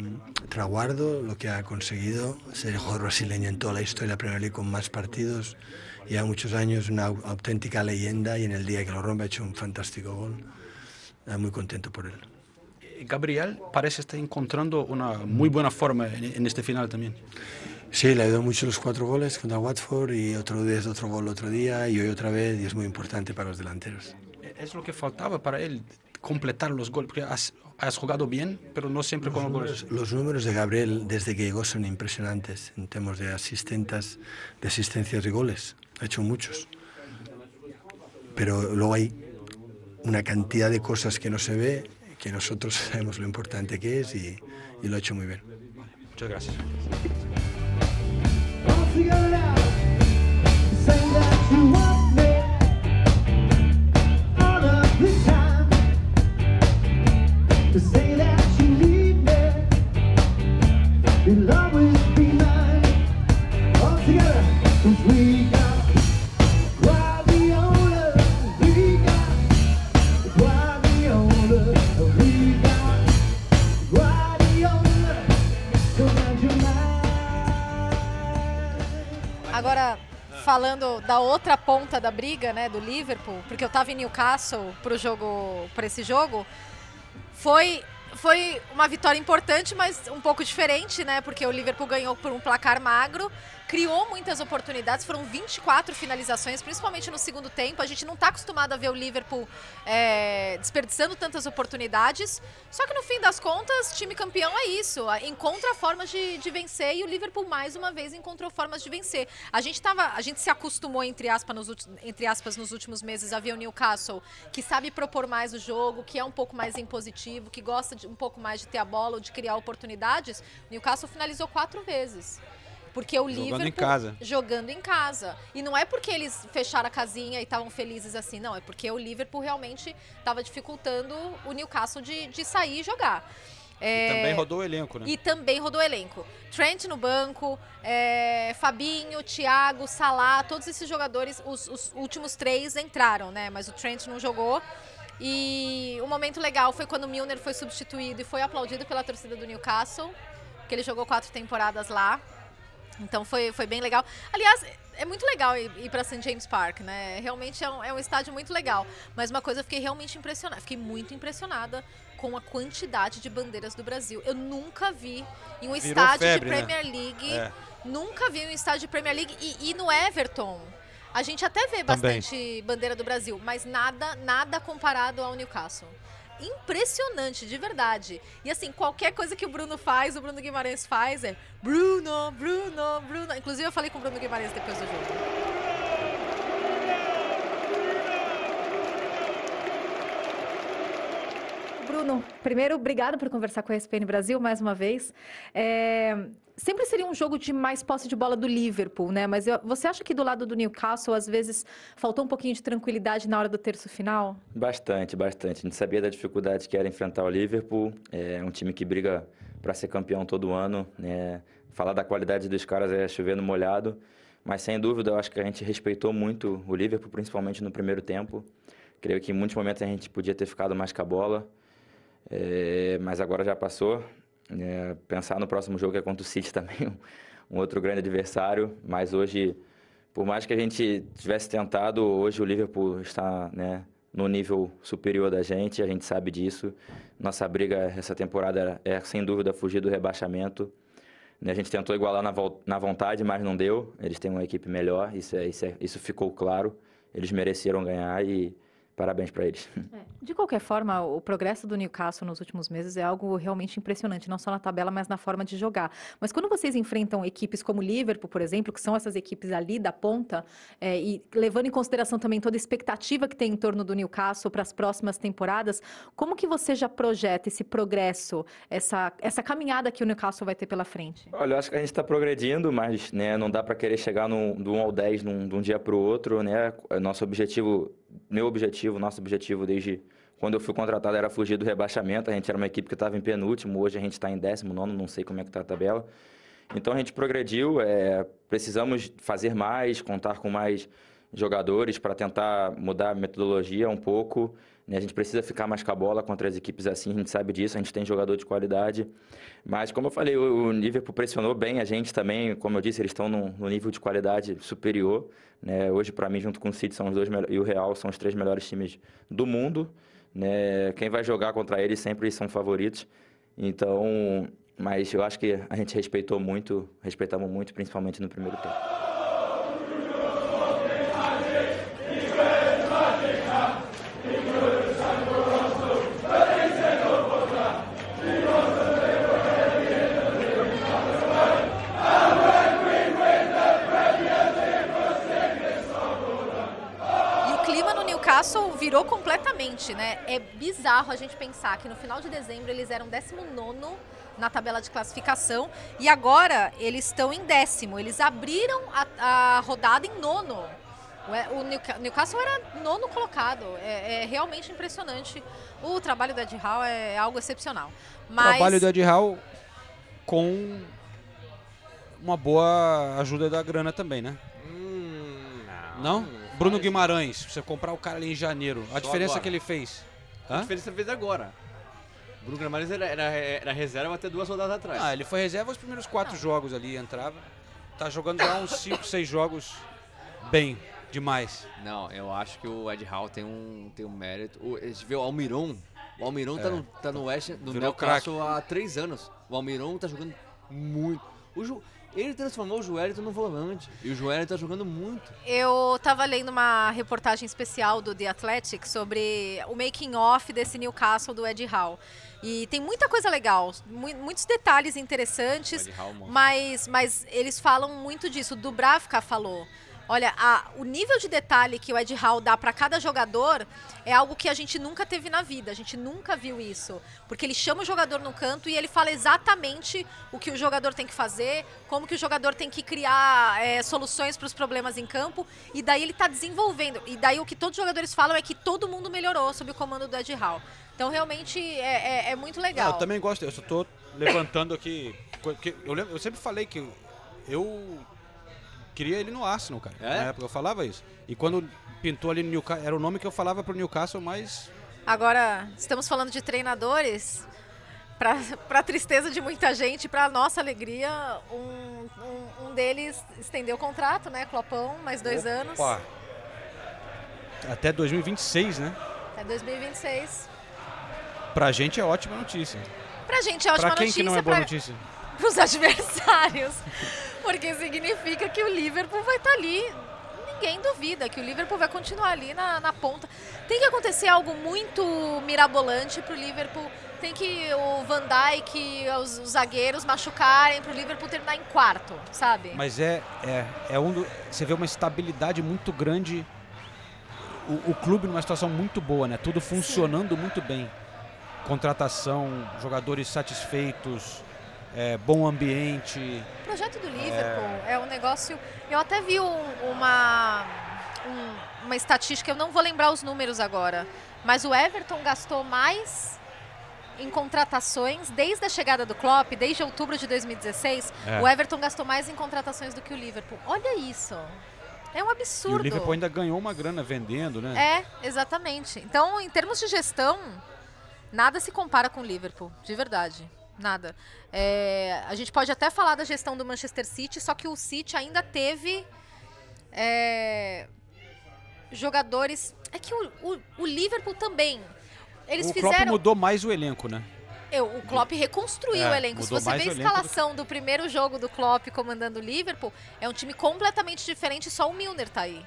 traguardo, lo que ha conseguido ser el jugador brasileño en toda la historia de la Premier League con más partidos. Lleva muchos años, una au- auténtica leyenda y en el día que lo rompe ha hecho un fantástico gol. Muy contento por él. Gabriel parece estar encontrando uma muito boa forma neste final também. Sí, le ayudó mucho los cuatro goles contra Watford y otro día otro gol otro día y hoy otra vez y es muy importante para los delanteros. É o que faltava para ele completar os gols, porque has, jogado bem, pero não sempre com os gols. Los números de Gabriel desde que llegó son impresionantes en temas de asistentes, de asistencias y goles. Ha hecho muchos. Pero luego hay una cantidad de cosas que no se ve, que nosotros sabemos lo importante que es y, y lo ha hecho muy bien. Muchas gracias. Falando da outra ponta da briga, né, do Liverpool, porque eu tava em Newcastle pro jogo, para esse jogo, foi foi uma vitória importante, mas um pouco diferente, né? Porque o Liverpool ganhou por um placar magro, criou muitas oportunidades, foram 24 finalizações, principalmente no segundo tempo. A gente não está acostumado a ver o Liverpool é, desperdiçando tantas oportunidades. Só que no fim das contas, time campeão é isso. Encontra formas de, de vencer e o Liverpool mais uma vez encontrou formas de vencer. A gente tava, a gente se acostumou entre aspas nos, entre aspas nos últimos meses a ver o Newcastle que sabe propor mais o jogo, que é um pouco mais impositivo, que gosta de, um pouco mais de ter a bola ou de criar oportunidades. O Newcastle finalizou quatro vezes. Porque o Jogando Liverpool em casa. jogando em casa. E não é porque eles fecharam a casinha e estavam felizes assim, não. É porque o Liverpool realmente estava dificultando o Newcastle de, de sair e jogar. É, Também rodou o elenco, né? e também rodou o elenco. Trent no banco, é, Fabinho, Thiago, Salah, todos esses jogadores, os, os últimos três entraram, né? Mas o Trent não jogou. E o momento legal foi quando o Milner foi substituído e foi aplaudido pela torcida do Newcastle, que ele jogou quatro temporadas lá. Então foi, foi bem legal. Aliás, é muito legal ir, ir para St. James Park, né? Realmente é um, é um estádio muito legal. Mas uma coisa eu fiquei realmente impressionada. Fiquei muito impressionada com a quantidade de bandeiras do Brasil. Eu nunca vi em um Virou estádio febre, de né? Premier League. É. Nunca vi em um estádio de Premier League. E, e no Everton. A gente até vê Também. bastante bandeira do Brasil, mas nada, nada comparado ao Newcastle. Impressionante, de verdade. E assim, qualquer coisa que o Bruno faz, o Bruno Guimarães faz é Bruno, Bruno, Bruno. Inclusive eu falei com o Bruno Guimarães depois do jogo. Bruno, primeiro, obrigado por conversar com a ESPN Brasil mais uma vez. É, sempre seria um jogo de mais posse de bola do Liverpool, né? Mas eu- você acha que do lado do Newcastle, às vezes, faltou um pouquinho de tranquilidade na hora do terço final? Bastante, bastante. A gente sabia da dificuldade que era enfrentar o Liverpool. É um time que briga para ser campeão todo ano. Né? Falar da qualidade dos caras é chover no molhado. Mas sem dúvida, eu acho que a gente respeitou muito o Liverpool, principalmente no primeiro tempo. Creio que em muitos momentos a gente podia ter ficado mais com a bola. É, mas agora já passou. É, pensar no próximo jogo que é contra o City também, um, outro grande adversário. Mas hoje, por mais que a gente tivesse tentado, hoje o Liverpool está né, no nível superior da gente, a gente sabe disso. Nossa briga essa temporada é, sem dúvida, fugir do rebaixamento. Né, A gente tentou igualar na, vol- na vontade, mas não deu. Eles têm uma equipe melhor, isso, é, isso, é- isso ficou claro. Eles mereceram ganhar e parabéns para eles. De qualquer forma, o progresso do Newcastle nos últimos meses é algo realmente impressionante, não só na tabela, mas na forma de jogar. Mas quando vocês enfrentam equipes como o Liverpool, por exemplo, que são essas equipes ali da ponta, é, e levando em consideração também toda a expectativa que tem em torno do Newcastle para as próximas temporadas, como que você já projeta esse progresso, essa, essa caminhada que o Newcastle vai ter pela frente? Olha, eu acho que a gente está progredindo, mas né, não dá para querer chegar no, do 1 ao 10 num, de um dia para o outro. Né? Nosso objetivo, meu objetivo, nosso objetivo desde quando eu fui contratado era fugir do rebaixamento. A gente era uma equipe que estava em penúltimo, hoje a gente está em décimo nono, não sei como é que está a tabela. Então a gente progrediu, é, precisamos fazer mais, contar com mais jogadores para tentar mudar a metodologia um pouco. Né? A gente precisa ficar mais com a bola contra as equipes assim, a gente sabe disso, a gente tem jogador de qualidade. Mas, como eu falei, o Liverpool pressionou bem a gente também. Como eu disse, eles estão num, nível de qualidade superior. né? Hoje, para mim, junto com o City, são os dois e o Real são os três melhores times do mundo. né? Quem vai jogar contra eles sempre são favoritos. Então, mas eu acho que a gente respeitou muito, respeitamos muito, principalmente no primeiro tempo. Virou completamente, né? É bizarro a gente pensar que no final de dezembro eles eram 19 na tabela de classificação e agora eles estão em décimo. Eles abriram a, a rodada em nono. O é- O Newca- Newcastle era nono colocado. É, é realmente impressionante. O trabalho do Ed Howe é algo excepcional. Mas Trabalho do Ed Hall com uma boa ajuda da grana também, né? Hum, Não? Bruno Guimarães, você comprar o cara ali em janeiro, a Só diferença agora. que ele fez. A Hã? diferença fez agora. Bruno Guimarães era, era, era reserva até duas rodadas atrás. Ah, ele foi reserva os primeiros quatro jogos ali, entrava. Tá jogando já uns cinco, seis jogos bem, demais. Não, eu acho que o Ed Hall tem um, tem um mérito. O, a gente vê o Almiron. O Almiron tá, no, tá no West, no Newcastle há três anos. O Almiron tá jogando muito. O ele transformou o Joelito no volante. E o Joelito tá jogando muito. Eu tava lendo uma reportagem especial do The Athletic sobre o making off desse Newcastle do Ed Howe. E tem muita coisa legal, mu- muitos detalhes interessantes, mas, mas eles falam muito disso. O Dubravka falou. Olha, a- o nível de detalhe que o Ed Howe dá para cada jogador é algo que a gente nunca teve na vida. A gente nunca viu isso. Porque ele chama o jogador no canto e ele fala exatamente o que o jogador tem que fazer, como que o jogador tem que criar é, soluções para os problemas em campo. E daí ele está desenvolvendo. E daí o que todos os jogadores falam é que todo mundo melhorou sob o comando do Ed Howe. Então realmente é, é- é muito legal. eu também gosto, eu só tô levantando aqui. Eu, lembro- eu sempre falei que eu queria ele no Arsenal, cara. É? Na época eu falava isso. E quando pintou ali no Newcastle, era o nome que eu falava pro Newcastle, mas Agora, estamos falando de treinadores. pra, pra tristeza de muita gente, pra nossa alegria, um, um, um deles estendeu o contrato, né? Clopão, mais dois anos. Opa. Até 2026, né? Até 2026. Pra gente é ótima notícia. Pra gente é ótima pra quem notícia. que não é boa pra- notícia? Os adversários. Porque significa que o Liverpool vai estar ali. Ninguém duvida que o Liverpool vai continuar ali na, na ponta. Tem que acontecer algo muito mirabolante pro Liverpool. Tem que o Van Dijk, os, os zagueiros machucarem pro Liverpool terminar em quarto, sabe? Mas é, é, é um do, você vê uma estabilidade muito grande. O, o clube numa situação muito boa, né? Tudo funcionando muito bem. Contratação, jogadores satisfeitos, é, bom ambiente. O projeto do Liverpool é, um negócio. Eu até vi um- uma, um- uma estatística, eu não vou lembrar os números agora, mas o Everton gastou mais em contratações desde a chegada do Klopp, desde outubro de 2016. É. O Everton gastou mais em contratações do que o Liverpool. Olha isso. É um E absurdo. o Liverpool ainda ganhou uma grana vendendo, né? É, exatamente. Então, em termos de gestão, nada se compara com o Liverpool, de verdade. Nada. É, a gente pode até falar da gestão do Manchester City, só que o City ainda teve é, jogadores. É que o, o- o Liverpool também. Eles o Klopp fizeram. mudou mais o elenco, né? Eu, o Klopp reconstruiu É, o elenco. Se você vê a o elenco do escalação do... primeiro jogo do Klopp comandando o Liverpool, é um time completamente diferente, só o Milner tá aí.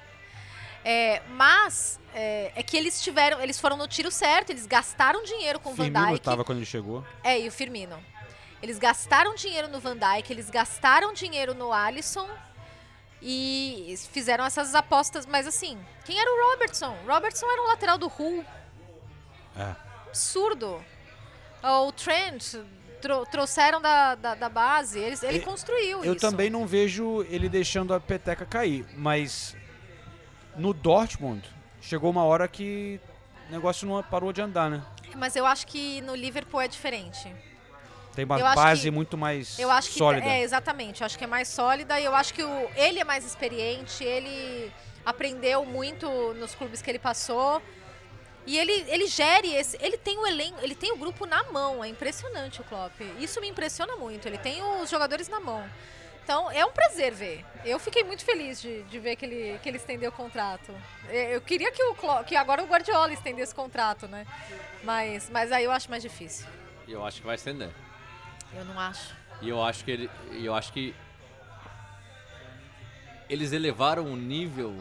É, mas é, é que eles tiveram, eles foram no tiro certo, eles gastaram dinheiro com o Van Firmino Dijk. estava quando ele chegou. É, e o Firmino. Eles gastaram dinheiro no Van Dijk, eles gastaram dinheiro no Alisson e fizeram essas apostas, mas assim, quem era o Robertson? Robertson era o lateral do Hull É. absurdo. O Trent tro- trouxeram da, da, da base, ele Eu- construiu Eu isso. também não vejo ele deixando a peteca cair, mas no Dortmund chegou uma hora que o negócio não parou de andar, né? Mas eu acho que no Liverpool é diferente. Tem uma Eu base que- muito mais Eu acho que sólida. é exatamente, eu acho que é mais sólida e eu acho que o, ele é mais experiente, ele aprendeu muito nos clubes que ele passou. E ele, ele gere esse. Ele tem o elenco, ele tem o grupo na mão. É impressionante o Klopp. Isso me impressiona muito. Ele tem os jogadores na mão. Então é um prazer ver. Eu fiquei muito feliz de, de ver que ele, que ele estendeu o contrato. Eu eu queria que, o que agora o Guardiola estendesse o contrato, né? Mas, mas aí eu acho mais difícil. E eu acho que vai estender. Eu não acho. E eu acho que ele, e eu acho que eles elevaram o nível,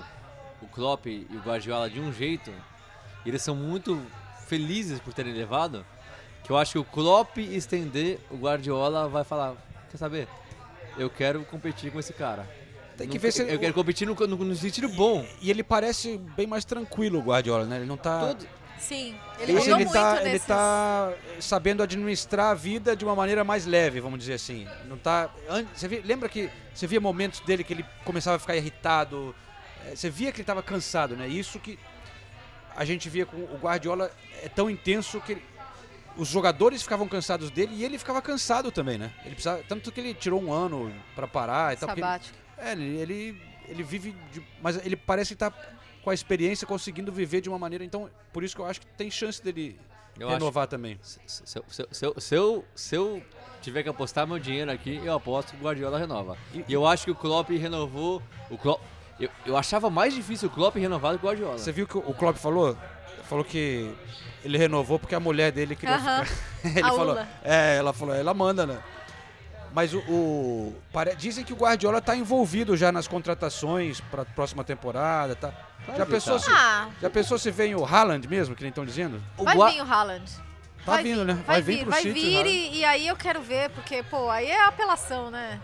o Klopp e o Guardiola de um jeito, e eles são muito felizes por terem levado, que eu acho que o Klopp estender, o Guardiola vai falar, quer saber? Eu quero competir com esse cara. Tem que Não- ver se eu quero competir no, no, no sentido bom. E ele parece bem mais tranquilo, o Guardiola, né? Ele não tá. Todo- Sim, ele mudou ele muito tá, nesses... ele tá sabendo administrar a vida de uma maneira mais leve, vamos dizer assim. Não tá. Você vê- lembra que você via momentos dele que ele começava a ficar irritado. eh, Você via que ele estava cansado, né? Isso que a gente via com o Guardiola é tão intenso que ele- os jogadores ficavam cansados dele e ele ficava cansado também, né? Ele precisava, tanto que ele tirou um ano para parar e tal. ele- Sabático. é, ele, ele, ele vive. de- mas ele parece que tá com a experiência conseguindo viver de uma maneira. Então, por isso que eu acho que tem chance dele Eu acho- renovar também. Se, se- se- se- se eu- se eu, tiver que apostar meu dinheiro aqui, eu aposto que o Guardiola renova. E, eu acho que o Klopp renovou. O Klopp, eu, eu achava mais difícil o Klopp renovar do que o Guardiola. Você viu que o Klopp falou? Falou que ele renovou porque a mulher dele queria Aham. ficar. ele A falou. Ula. É, ela falou, ela manda, né? Mas o, o- pare- dizem que o Guardiola tá envolvido já nas contratações para a próxima temporada, tá? já pensou tá. se Ah, já pensou se vem o Haaland mesmo, que nem estão dizendo? O vai vir o Haaland. Tá vai vindo, vir, né? Vai, vir vir, pro vai City, vir e, e aí eu quero ver, porque, pô, aí é apelação, né?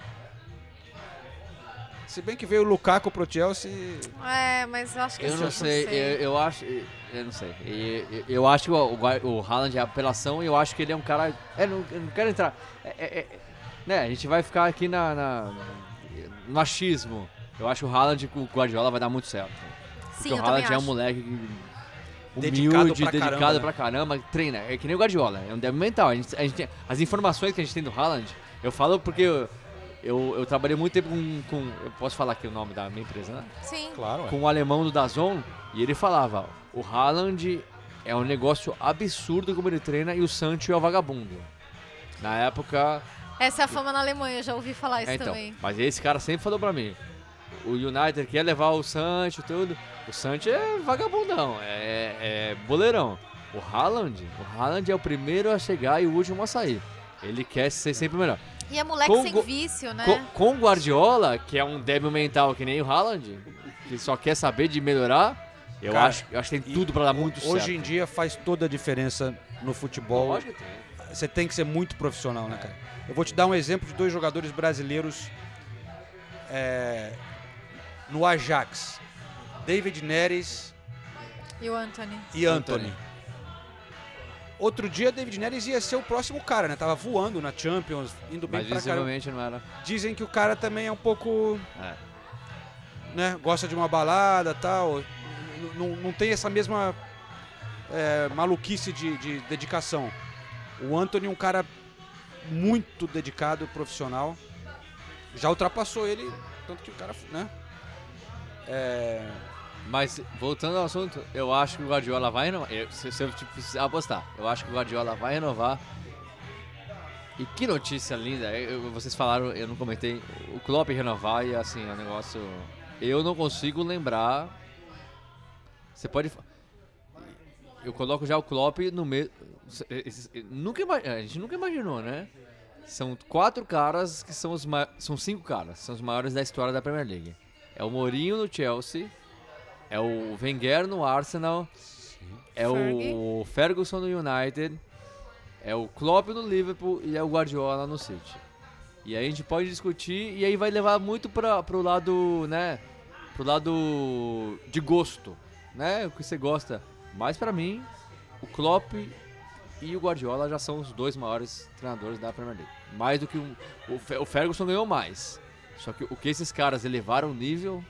Se bem que veio o Lukaku pro Chelsea, É, mas eu acho que Eu sim, não sei, Eu, eu acho. Eu não sei. E- Eu, eu acho que o, o, o Haaland é apelação e eu acho que ele é um cara. É, não, eu não quero entrar. É, é- é- né, a gente vai ficar aqui na, na- no achismo. Eu acho que o Haaland com o Guardiola vai dar muito certo. Porque Sim, o eu também Haaland é um moleque Dedicado humilde, pra dedicado caramba, né? pra caramba, treina. É que nem o Guardiola, é um débil mental. A gente, a gente as informações que a gente tem do Haaland, eu falo porque eu, eu, eu trabalhei muito tempo com, com- Eu posso falar aqui o nome da minha empresa, né? Sim. claro, com o alemão do Dazon e ele falava: o Haaland é um negócio absurdo como ele treina e o Sancho é o vagabundo. Na época. Essa é a fama na Alemanha, já ouvi falar isso é, então, também. mas esse cara sempre falou pra mim. O United quer levar o Sancho e tudo. O Sancho é vagabundão, é, é boleirão. O Haaland, o Haaland é o primeiro a chegar e o último a sair. Ele quer ser sempre o melhor. E é moleque Com sem go- vício, né? Com, com o Guardiola, que é um débil mental que nem o Haaland, que só quer saber de melhorar, eu, Cara, acho, eu acho que tem tudo pra dar muito certo. Hoje em dia faz toda a diferença no futebol. Lógico que tem. Você tem que ser muito profissional, né, cara? Eu vou te dar um exemplo de dois jogadores brasileiros é, no Ajax. David Neres E o Anthony? e Anthony. Anthony. Outro dia, David Neres ia ser o próximo cara, né? Tava voando na Champions, indo bem Mas pra caramba. não era. Dizem que o cara também é um pouco. É. né? Gosta de uma balada tal. Não tem essa mesma é, maluquice de, de dedicação. O Anthony é um cara muito dedicado, profissional. Já ultrapassou ele, tanto que o cara, né? É, Mas, voltando ao assunto, eu acho que o Guardiola vai renovar. Eu- se, eu tipo, apostar, eu acho que o Guardiola vai renovar. E que notícia linda. Eu- vocês falaram, eu não comentei. O Klopp renovar e assim, é um negócio. Eu não consigo lembrar. Você pode. Eu coloco já o Klopp no meio. Nunca A gente nunca imaginou, né? São quatro caras que são os ma... São cinco caras, são os maiores da história da Premier League. É o Mourinho no Chelsea, é o Wenger no Arsenal, é o Ferguson no United, é o Klopp no Liverpool e é o Guardiola no City. E aí a gente pode discutir e aí vai levar muito para pro lado, né, pro lado de gosto, né, o que você gosta. Mas pra mim, o Klopp e o Guardiola já são os dois maiores treinadores da Premier League. Mais do que um, o, o Ferguson ganhou mais. Só que o que esses caras elevaram o nível,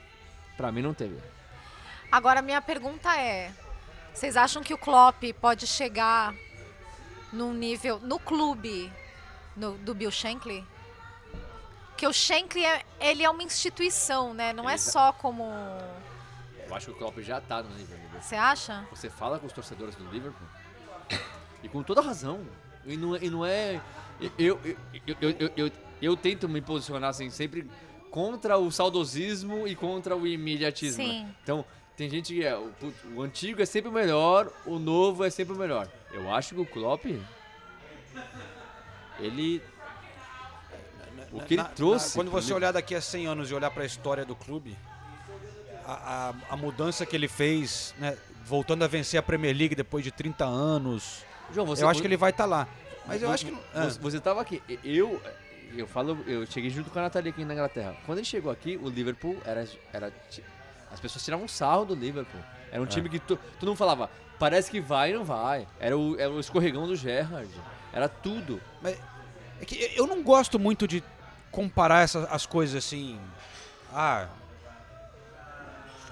pra mim não teve. Agora, minha pergunta é: vocês acham que o Klopp pode chegar num nível no clube no- do Bill Shankly? Porque o Shankly é, ele é uma instituição, né? Não é Ele já- só como. Eu acho que o Klopp já tá no nível dele. Você acha? Você fala com os torcedores do Liverpool e com toda razão. E não, é- e não é. Eu, eu, eu, eu, eu, eu, eu tento me posicionar assim, sempre contra o saudosismo e contra o imediatismo. né? Sim. Então, tem gente que é. O, o antigo é sempre o melhor, o novo é sempre o melhor. Eu acho que o Klopp. Ele. O que ele na- trouxe. na- quando você olhar daqui a 100 anos e olhar para a história do clube, a, a- a mudança que ele fez, né, voltando a vencer a Premier League depois de 30 anos, João, você- eu acho que ele vai estar lá. Mas eu Vo- acho que. ah, Você tava aqui. Eu. Eu falo, eu cheguei junto com a Nathalie aqui na Inglaterra. Quando ele chegou aqui, o Liverpool era. era as pessoas tiravam sarro do Liverpool. Era um time que to, todo mundo falava, parece que vai e não vai. Era o, era o escorregão do Gerrard. Era tudo. Mas é que eu não gosto muito de comparar essas, as coisas assim. Ah.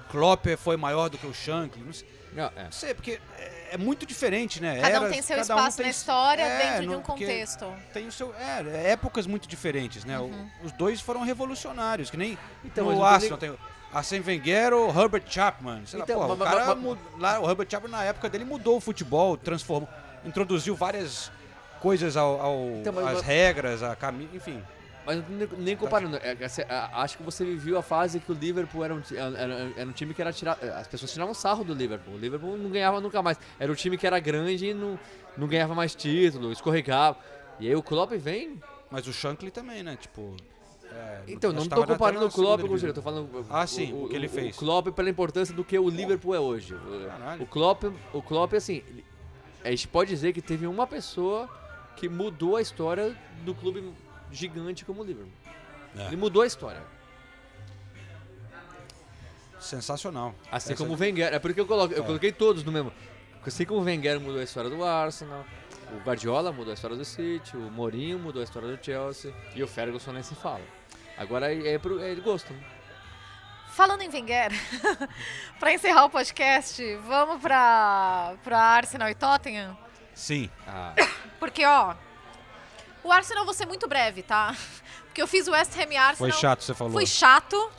Klopp foi maior do que o Shankly. Não sei, Não, é. não sei, porque é, é muito diferente, né? Cada um Eras- tem seu cada um espaço tem- na história é, dentro de um contexto. Tem o seu. É, é épocas muito diferentes, né? O- Uhum. os dois foram revolucionários, que nem Então, o Arsenal tem o Arsene Wenger ou Herbert Chapman. Sei Então, lá, porra, mas- o cara mas- mu- lá, o Herbert Chapman na época dele mudou o futebol, transformou, introduziu várias coisas ao, ao- Então, mas- às mas- regras, a caminho, enfim. Mas nem, nem comparando. é, é, acho que você viveu a fase que o Liverpool era um, era, era um time que era tirar. As pessoas tiravam sarro do Liverpool. O Liverpool não ganhava nunca mais. Era um time que era grande e não, não ganhava mais título, escorregava. E aí o Klopp vem. Mas o Shankly também, né? Tipo. É, Então, não na- comparando o Klopp com o eu tô falando Ah, sim, o que ele fez. O Klopp pela importância do que o Liverpool é hoje. O- Caralho. O Klopp, o Klopp assim, a gente pode dizer que teve uma pessoa que mudou a história do clube gigante como o Liverpool. É. Ele mudou a história. Sensacional. Assim Essa- como o Wenger. É porque eu, coloco, eu É. coloquei todos no mesmo. Assim como o Wenger mudou a história do Arsenal, o Guardiola mudou a história do City, o Mourinho mudou a história do Chelsea e o Ferguson nem se fala. Agora é, é, pro, é de gosto. né? Falando em Wenger, pra encerrar o podcast, vamos pra, pra Arsenal e Tottenham? Sim. Ah, Porque, ó, o Arsenal eu vou ser muito breve, tá? Porque eu fiz o West Ham e Arsenal. Foi chato, você falou. Foi chato.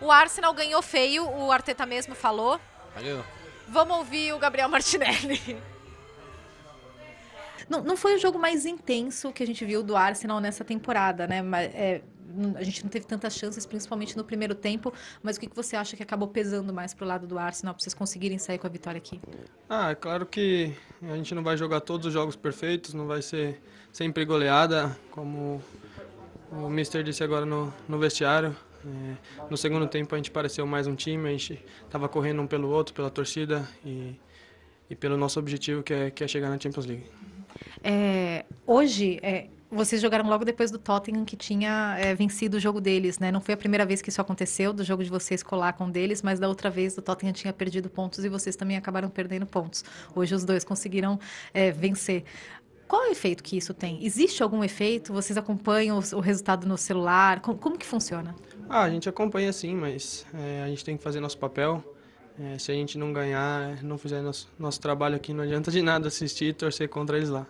O Arsenal ganhou feio, o Arteta mesmo falou. ganhou. Vamos ouvir o Gabriel Martinelli. Não, não foi o jogo mais intenso que a gente viu do Arsenal nessa temporada, né? Mas, é, a gente não teve tantas chances, principalmente no primeiro tempo. Mas o que, que você acha que acabou pesando mais pro lado do Arsenal para vocês conseguirem sair com a vitória aqui? Ah, é claro que a gente não vai jogar todos os jogos perfeitos, não vai ser sempre goleada, como o Mister disse agora no, no vestiário. É, no segundo tempo a gente pareceu mais um time, a gente estava correndo um pelo outro, pela torcida e, e pelo nosso objetivo que é, que é chegar na Champions League. É, hoje, é, vocês jogaram logo depois do Tottenham, que tinha é, vencido o jogo deles, né? Não foi a primeira vez que isso aconteceu, do jogo de vocês colar com deles, mas da outra vez o Tottenham tinha perdido pontos e vocês também acabaram perdendo pontos. Hoje os dois conseguiram é, vencer. Qual é o efeito que isso tem? Existe algum efeito? Vocês acompanham o, o resultado no celular? Como, como que funciona? Ah, a gente acompanha sim, mas é, a gente tem que fazer nosso papel. É, se a gente não ganhar, não fizer nosso, nosso trabalho aqui, não adianta de nada assistir e torcer contra eles lá.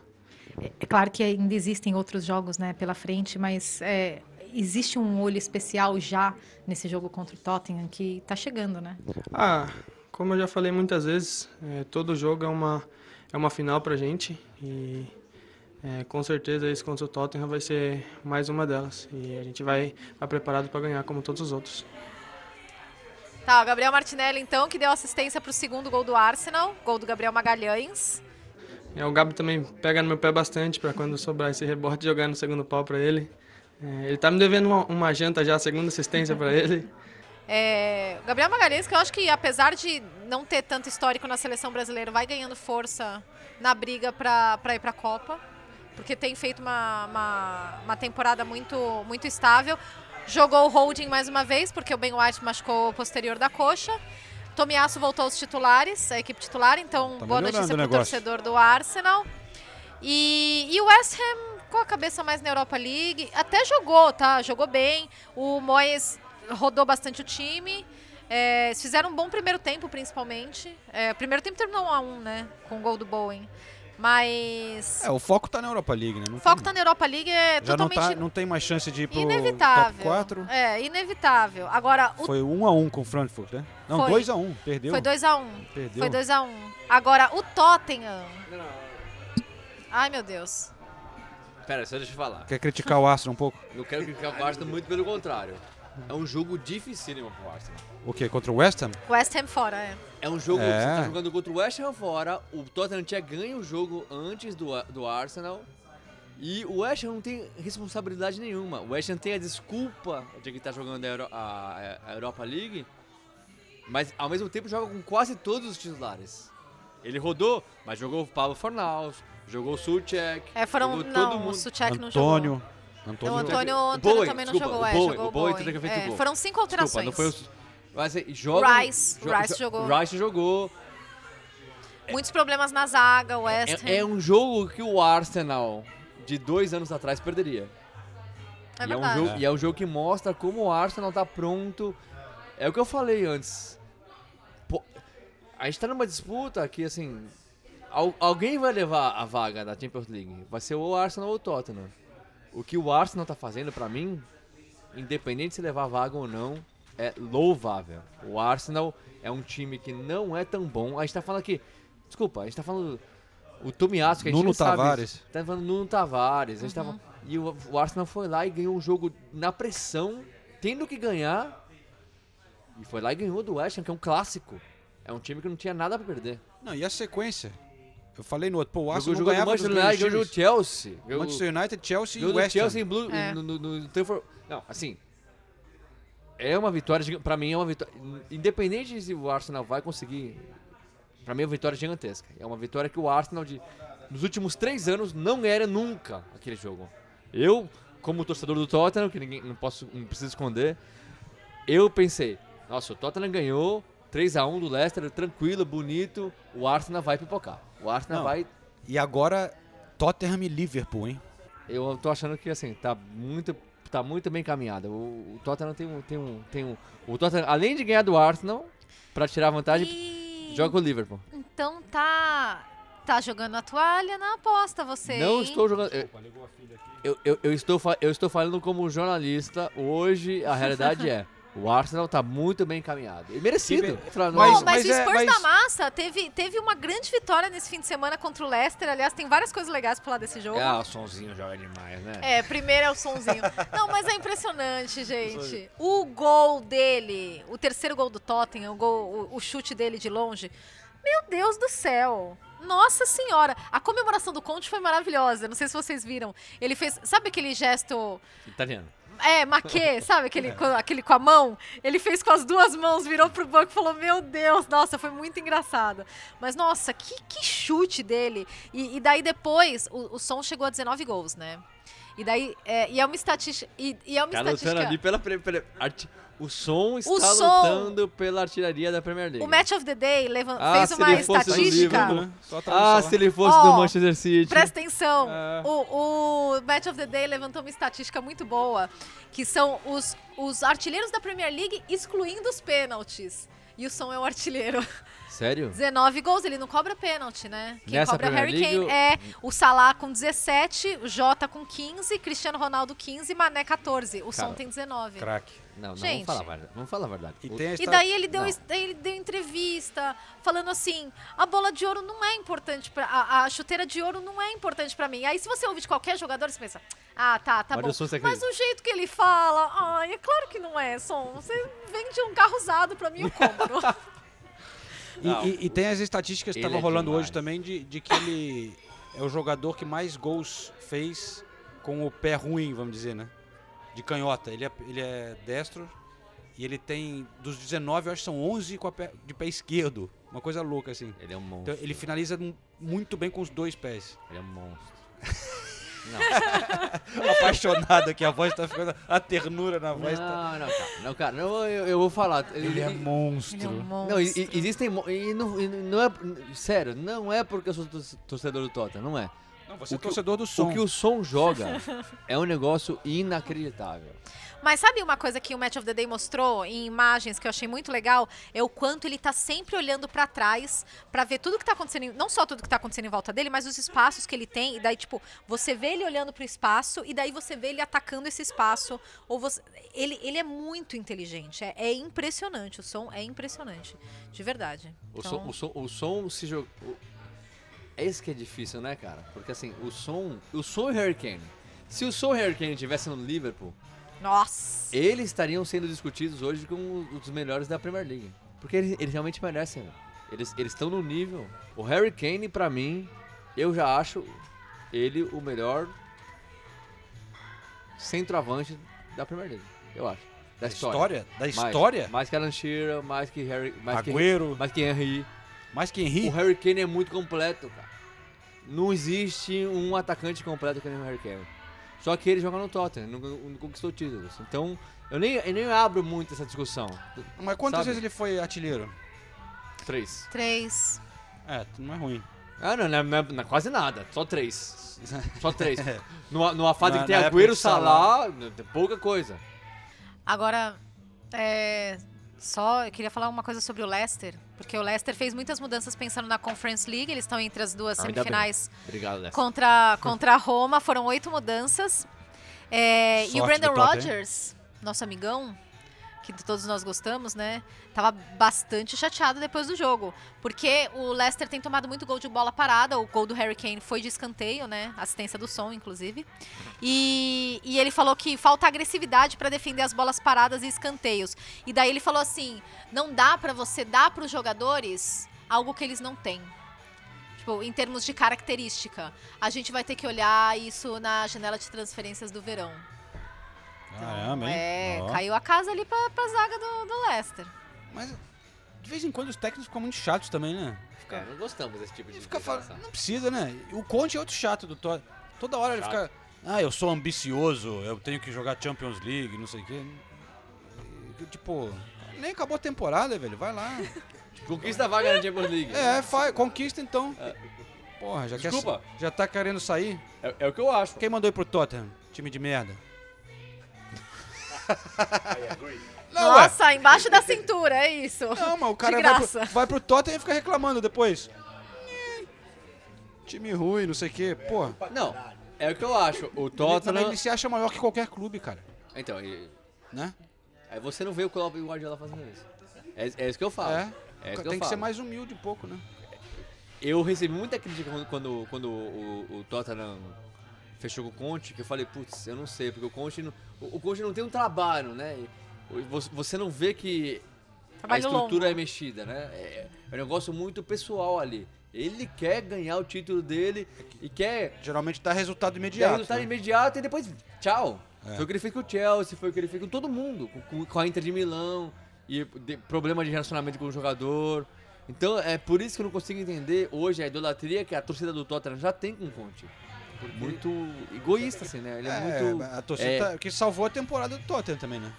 É claro que ainda existem outros jogos né, pela frente, mas é, existe um olho especial já nesse jogo contra o Tottenham que está chegando, né? Ah, como eu já falei muitas vezes, é, todo jogo é uma, é uma final pra gente e é, com certeza esse contra o Tottenham vai ser mais uma delas. E a gente vai, vai preparado para ganhar como todos os outros. Tá, o Gabriel Martinelli, então, que deu assistência pro segundo gol do Arsenal. Gol do Gabriel Magalhães. É, o Gabi também pega no meu pé bastante para quando sobrar esse rebote jogar no segundo pau para ele. É, ele tá me devendo uma, uma janta já, segunda assistência para ele. É, Gabriel Magalhães, que eu acho que apesar de não ter tanto histórico na seleção brasileira, vai ganhando força na briga para ir para a Copa, porque tem feito uma, uma, uma, temporada muito, muito estável. Jogou o holding mais uma vez, porque o Ben White machucou o posterior da coxa. Tomiasso voltou aos titulares, a equipe titular, então Tá boa notícia para o torcedor do Arsenal. E, e o West Ham com a cabeça mais na Europa League, até jogou, tá? Jogou bem. O Moyes rodou bastante o time. É, fizeram um bom primeiro tempo, principalmente. É, o primeiro tempo terminou 1 a 1 né? Com o gol do Bowen. Mas. É, o foco tá na Europa League, né? Não o foco tem- tá na Europa League é Já não, totalmente tá, não tem mais chance de ir pro inevitável. top 4. É, inevitável. Agora, o Foi 1 a 1 com o Frankfurt, né? Não, Foi. 2 a 1 perdeu. Foi 2x1. Perdeu. Foi 2x1. Agora, o Tottenham. Ai, meu Deus. Pera, só deixa eu falar. Quer criticar o Arsenal um pouco? Eu quero criticar o Arsenal muito pelo contrário. É um jogo dificílimo pro Arsenal. O quê? Contra o West Ham? West Ham fora, é. É um jogo, É. você tá jogando contra o West Ham fora, o Tottenham tinha ganho o jogo antes do, do Arsenal, e o West Ham não tem responsabilidade nenhuma. O West Ham tem a desculpa de que tá jogando a, Euro- a- a Europa League, mas ao mesmo tempo joga com quase todos os titulares. Ele rodou, mas jogou o Pablo Fornaus, jogou o Suchek, É, foram. jogou todo Não, o mundo. Suchek não jogou. Antônio. O Antônio. Antônio, O Antônio Bowen, também não desculpa, jogou, o é, Bowen, jogou o teria feito É, gol. Foram cinco alterações. Desculpa, não foi os... Mas, assim, joga, Rice, jo- Rice jo- jogou. Rice jogou. Muitos problemas na zaga, o West Ham. É, é um jogo que o Arsenal de dois anos atrás perderia. É e, é um verdade. jogo, e é um jogo que mostra como o Arsenal tá pronto. É o que eu falei antes. Pô, a gente tá numa disputa que, assim. al- alguém vai levar a vaga da Champions League. Vai ser o Arsenal ou o Tottenham. O que o Arsenal tá fazendo, pra mim, independente se levar vaga ou não, é louvável. O Arsenal é um time que não é tão bom. A gente tá falando aqui. Desculpa, a gente tá falando. O Tomiasso, que a gente Nuno não sabe. Tavares. Tá falando Nuno Tavares. A gente Uhum. tava, e o, o Arsenal foi lá e ganhou um jogo na pressão, tendo que ganhar. E foi lá e ganhou do West Ham, que é um clássico. É um time que não tinha nada pra perder. Não, e a sequência? Eu falei no outro, pô, o Jogou, Arsenal não jogou ganhava dos Manchester United, jogou. Chelsea. Jogou- Manchester United, Chelsea e jogou West Ham. Chelsea em Blue, É. no, no, no Trafford- Não, assim. É uma vitória, pra mim é uma vitória. Independente se o Arsenal vai conseguir. Pra mim é uma vitória gigantesca. É uma vitória que o Arsenal, de, nos últimos três anos, não era nunca aquele jogo. Eu, como torcedor do Tottenham, que ninguém não posso, não preciso esconder, eu pensei, nossa, o Tottenham ganhou 3x1 do Leicester, tranquilo, bonito, o Arsenal vai pipocar. O Arsenal Não. vai E agora, Tottenham e Liverpool, hein? eu tô achando que assim, tá muito, tá muito bem caminhado. O, o Tottenham tem um, tem um, tem um, o Tottenham além de ganhar do Arsenal pra tirar vantagem, E... joga com o Liverpool. Então tá. Tá jogando a toalha na aposta, você. Não hein? estou jogando. Eu, eu, eu, eu estou, eu estou falando como jornalista. Hoje a realidade é O Arsenal tá muito bem encaminhado. E merecido. Pô, não, mas, mas o é- Spurs mas- da Massa teve, teve uma grande vitória nesse fim de semana contra o Leicester. Aliás, tem várias coisas legais pra falar desse jogo. Ah, o sonzinho joga demais, né? É, primeiro é o sonzinho. Não, mas é impressionante, gente. O gol dele, o terceiro gol do Tottenham, o, gol, o, o chute dele de longe. Meu Deus do céu. Nossa senhora. A comemoração do Conte foi maravilhosa. Não sei se vocês viram. Ele fez, sabe aquele gesto Italiano. É, maquê, sabe? Aquele, com, aquele com a mão. Ele fez com as duas mãos, virou pro banco e falou: Meu Deus, nossa, foi muito engraçado. Mas, nossa, que, que chute dele. E, e daí depois, o, o som chegou a 19 gols, né? E daí, é, e é uma estatística. E, e é uma Tá lutando estatística. ali pela, pre- pela arti- O som está O som- lutando pela artilharia da Premier League. O Match of the Day levan- Ah, fez uma estatística. Liverpool, né? A Ah, se ele fosse Ó, do Manchester City. Presta atenção. É. O, o Match of the Day levantou uma estatística muito boa, que são os, os artilheiros da Premier League excluindo os pênaltis. E o som é o artilheiro. Sério? 19 gols, ele não cobra pênalti, né? Quem Nessa cobra é Harry Kane. League, É o Salah com 17, o Jota com 15, Cristiano Ronaldo 15, Mané 14. O Cara, Som tem 19. Craque. Não, não, Gente. vamos falar a verdade. Vamos falar a verdade. E O- tem a E daí ele deu, daí ele deu entrevista falando assim: a bola de ouro não é importante para a, a chuteira de ouro não é importante pra mim. Aí se você ouve de qualquer jogador, você pensa: "Ah, tá, tá Mas bom". Mas acredita? o jeito que ele fala, ai, é claro que não é, som. Você vende um carro usado pra mim, eu compro. E, e- e tem as estatísticas que estavam é rolando demais. hoje também de, de que ele é o jogador que mais gols fez com o pé ruim, vamos dizer, né? De canhota. Ele é, ele é destro e ele tem, dos 19, eu acho que são 11 com a pé- de pé esquerdo. Uma coisa louca, assim. Ele é um monstro. Então, ele finaliza mu- muito bem com os dois pés. Ele é um monstro. Apaixonado aqui, a voz tá ficando. A ternura na voz tá. Não, não, cara. Não, cara. Não, eu, eu vou falar. Ele é Ele é monstro. Não, e- monstro. e- existem. E não, e não é. Sério, não é porque eu sou tor- torcedor do Tottenham, não é. Não, você é O que torcedor do som. O que o som joga é um negócio inacreditável. Mas sabe uma coisa que o Match of the Day mostrou em imagens que eu achei muito legal? É o quanto ele tá sempre olhando pra trás pra ver tudo que tá acontecendo, não só tudo que tá acontecendo em volta dele, mas os espaços que ele tem. E daí, tipo, você vê ele olhando pro espaço e daí você vê ele atacando esse espaço. Ou você. Ele, ele é muito inteligente. É, é impressionante. O som é impressionante. De verdade. O, Então, som, o, som, o som se joga. É isso que é difícil, né, cara? Porque assim, o som. O som e Kane. Se o som e o Harry Kane estivessem no Liverpool, Nossa! eles estariam sendo discutidos hoje como um dos melhores da Premier League. Porque eles, eles realmente merecem. né? Eles eles estão no nível. O Harry Kane, pra mim, eu já acho ele o melhor centroavante da Premier League. Eu acho. Da Da história. história? Da Mais- história? Mais, que Alan Shearer, mais que Harry. Mais Agüero. Que, mais que Henry. Mais que Henry. O Harry Kane é muito completo, cara. Não existe um atacante completo que nem o Harry Kane. Só que ele joga no Tottenham, não, não conquistou títulos. Então, eu nem, eu nem abro muito essa discussão. Mas quantas Sabe? vezes ele foi artilheiro? Três. Três. É, não é ruim. Ah, não, não, é- não é- não é quase nada. Só três. Só três. Numa, numa fase Na- que tem Agüero, Salah. Pouca coisa. Agora, é, só eu queria falar uma coisa sobre o Leicester, porque o Leicester fez muitas mudanças pensando na Conference League, eles estão entre as duas bem. semifinais Obrigado, contra, contra a Roma, foram oito mudanças. É, e o Brandon. Rodgers, nosso amigão, que todos nós gostamos, né? Tava bastante chateado depois do jogo. Porque o Leicester tem tomado muito gol de bola parada. O gol do Harry Kane foi de escanteio, né? Assistência do som, inclusive. E, e ele falou que falta agressividade para defender as bolas paradas e escanteios. E daí ele falou assim: não dá para você dar para os jogadores algo que eles não têm. Tipo, em termos de característica. A gente vai ter que olhar isso na janela de transferências do verão. Caramba, hein? É, Ó. caiu a casa ali pra, pra zaga do, do Leicester. Mas de vez em quando os técnicos ficam muito chatos também, né? É, não gostamos desse tipo de Fica falando, não precisa, né? O Conte é outro chato do Tottenham. Toda hora ele fica, ah, eu sou ambicioso, eu tenho que jogar Champions League, não sei o quê. E, Tipo, nem acabou a temporada, velho, vai lá. Conquista a vaga na Champions League. É, fa- conquista então. Porra, já quer- Desculpa. já tá querendo sair? É, é o que eu acho. Quem mandou ir pro Tottenham? Time de merda. Não, ué. Nossa, embaixo da cintura, é isso. Não, mas o cara vai graça. pro, vai pro Tottenham e fica reclamando depois. Time ruim, não sei o quê. Pô, Não, é o que eu acho. O ele, Tottenham. ele se acha maior que qualquer clube, cara. Então, e- Né? Aí você não vê o Klopp e o Guardiola fazendo isso. É, é isso que eu falo. É. É isso que Tem eu que ser falo. mais humilde um pouco, né? Eu recebi muita crítica quando, quando, quando o, o Tottenham fechou com o Conte, que eu falei, putz, eu não sei, porque o Conte não, o, o Conte não tem um trabalho, né? Você, não vê que a Trabalho estrutura longo. é mexida, né? É, é um negócio muito pessoal ali. Ele quer ganhar o título dele e quer Geralmente dá resultado imediato. resultado né? imediato e depois tchau. É. Foi o que ele fez com o Chelsea, foi o que ele fez com todo mundo, com- com, com a Inter de Milão, e de- problema de relacionamento com o jogador. Então é por isso que eu não consigo entender hoje a idolatria que a torcida do Tottenham já tem com o Conte. Muito egoísta, assim, né? Ele é, É, muito. a torcida é, tá- que salvou a temporada do Tottenham também, né?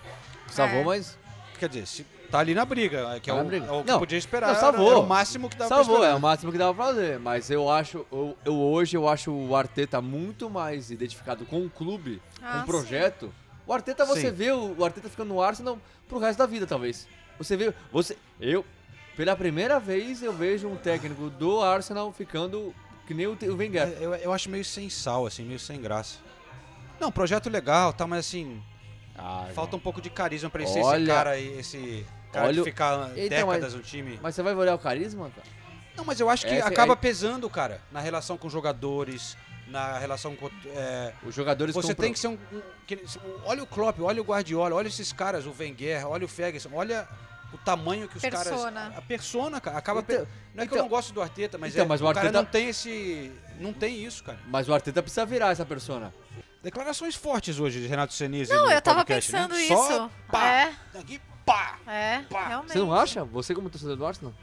Salvou, É. mas. Quer dizer, se tá ali na briga, que é, Tá o, na briga. é o que Não, podia esperar. não, era- salvou. Era o máximo que dava Salvou, pra é o máximo que dava pra fazer. Mas eu acho, eu, eu hoje eu acho o Arteta muito mais identificado com o clube, com Ah, o projeto. O Arteta, você Sim. vê o, o Arteta ficando no Arsenal pro resto da vida, talvez. Você vê, você, eu, pela primeira vez eu vejo um técnico do Arsenal ficando que nem o, o Wenger. É, Eu, eu acho meio sem sal, assim, meio sem graça. Não, projeto legal, tá, mas assim, Ah, falta um pouco de carisma pra ele ser esse Olha- cara aí, esse cara Olha ficar Então, mas- décadas no time. Mas você vai olhar o carisma, cara? Não, mas eu acho que Essa- acaba é- pesando, cara, na relação com os jogadores, na relação com. é, Os jogadores você compram- tem que ser um, um- que- Olha o Klopp, olha o Guardiola, olha esses caras, o Wenger, olha o Ferguson, olha o tamanho que os Persona. caras. A persona, cara. Acaba. Então- pe- não é que eu então- não gosto do Arteta, mas, então, é, mas o o cara Arteta- não tem esse. Não tem isso, cara. Mas o Arteta precisa virar essa persona. Declarações fortes hoje de Renato Senise. Não, no eu tava podcast, né? pensando Só isso. pá, É, Aqui, pá. é, Pá. realmente. Você não acha? Você como torcedor do Arsenal?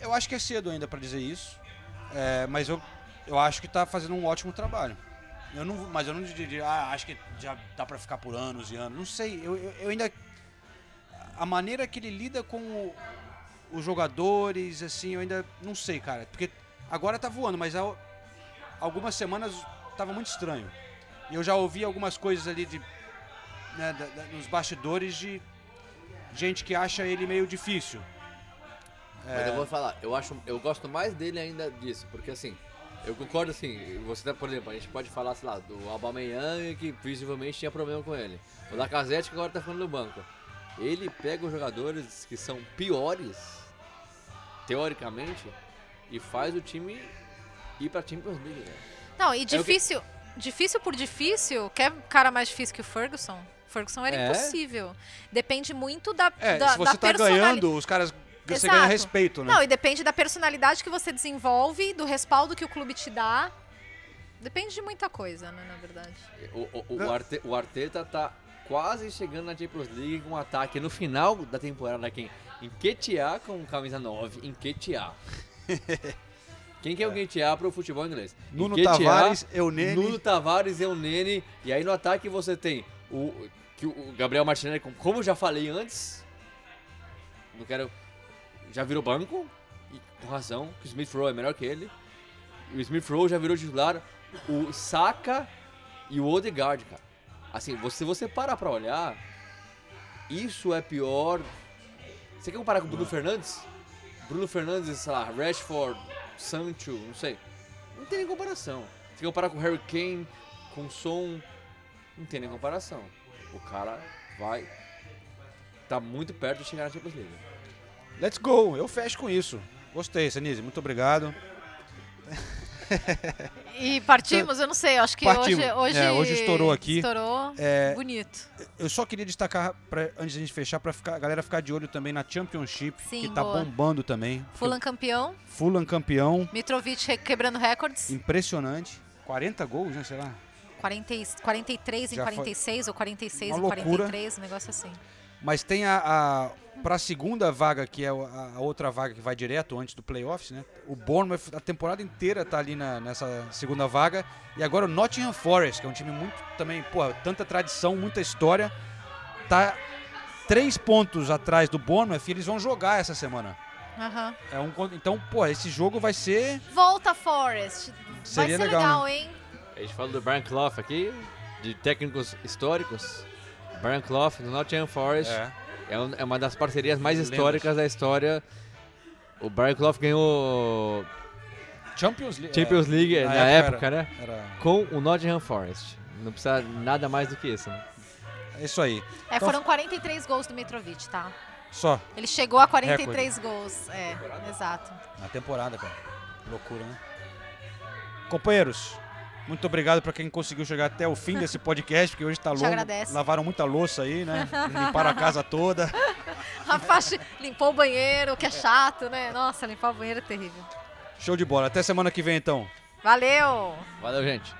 Eu acho que é cedo ainda pra dizer isso, é, mas eu, eu acho que tá fazendo um ótimo trabalho. Eu não, mas eu não diria, ah, acho que já dá pra ficar por anos e anos. Não sei, eu, eu, eu ainda. A maneira que ele lida com o- os jogadores, assim, eu ainda não sei, cara. Porque agora tá voando, mas há algumas semanas tava muito estranho. E eu já ouvi algumas coisas ali de. Né, da- da- nos bastidores de gente que acha ele meio difícil. Mas eu vou falar, eu acho, eu gosto mais dele ainda disso, porque assim, eu concordo assim, você tá, por exemplo, a gente pode falar, sei lá, do Aubameyang que visivelmente tinha problema com ele. O Lacazette que agora tá ficando no banco. Ele pega os jogadores que são piores, teoricamente, e faz o time ir pra Champions League. né? Não, e que- difícil, difícil por difícil, quer cara mais difícil que o Ferguson? Ferguson era É? impossível. Depende muito da, É, da, se você da tá personali- ganhando, os caras. Você Exato. ganha respeito, né? Não, e depende da personalidade que você desenvolve, do respaldo que o clube te dá. Depende de muita coisa, né, na verdade. O, o, o, Arte- o Arteta tá quase chegando na Champions League com um ataque no final da temporada quem? Enquetear com camisa 9, Enquetear. Quem que é o Enquetear pro futebol inglês? Nuno Enquetear, Tavares, Eunene. Nuno Tavares, Eunene. E aí no ataque você tem o, que o Gabriel Martinelli, como- eu já falei antes, não quero... Já virou banco, e com razão, que o Smith Rowe é melhor que ele. O Smith Rowe já virou titular. O Saka e o Odegaard, cara. Assim, você- se você parar pra olhar, isso é pior. Você quer comparar com o Bruno Fernandes? Bruno Fernandes, sei lá, Rashford, Sancho, não sei. Não tem nem comparação. Se quer comparar com o Harry Kane, com o Son, não tem nem comparação. O cara vai. Tá muito perto de chegar na Champions League. Let's go, eu fecho com isso. Gostei, Senise, muito obrigado. E partimos, eu não sei, acho que Partimos. hoje, hoje. É, hoje estourou aqui. Estourou. É, Bonito. Eu só queria destacar, pra, antes da gente fechar, pra ficar, a galera ficar de olho também na Championship, Sim, que tá boa. bombando também. Fulham campeão, Fulham campeão, Mitrovic quebrando recordes. impressionante. 40 gols, né, sei lá. 40, e- 43 em Já foi 46 ou 46 uma em loucura. 43, um negócio assim. Mas tem a, a para a segunda vaga, que é a, outra vaga que vai direto antes do playoffs, né? O Bournemouth a temporada inteira tá ali na- nessa segunda vaga e agora o Nottingham Forest, que é um time muito também, pô, tanta tradição, muita história, tá três pontos atrás do Bournemouth e eles vão jogar essa semana. Aham. É um, então, pô, esse jogo vai ser Volta, Forest. Seria Vai ser legal, legal, né? hein? A gente fala do Brian Clough aqui, de técnicos históricos. Brian Clough do Nottingham Forest. É. É, um- é uma das parcerias mais Lendas. históricas da história. O Brian Clough ganhou Champions League. Champions é, League na, época, era- né? era- Com o Nottingham Forest. Não precisa nada mais do que isso. Né? É isso aí. É, Então, foram 43 gols do Mitrovic, tá? Só Ele chegou a 43 gols. É, exato. na temporada, cara. Loucura, né? Companheiros, muito obrigado pra quem conseguiu chegar até o fim desse podcast, porque hoje tá Te longo. agradece. Lavaram muita louça aí, né? Limparam a casa toda. A faixa limpou o banheiro, que é chato, né? Nossa, limpar o banheiro é terrível. Show de bola. Até semana que vem, então. Valeu! Valeu, gente.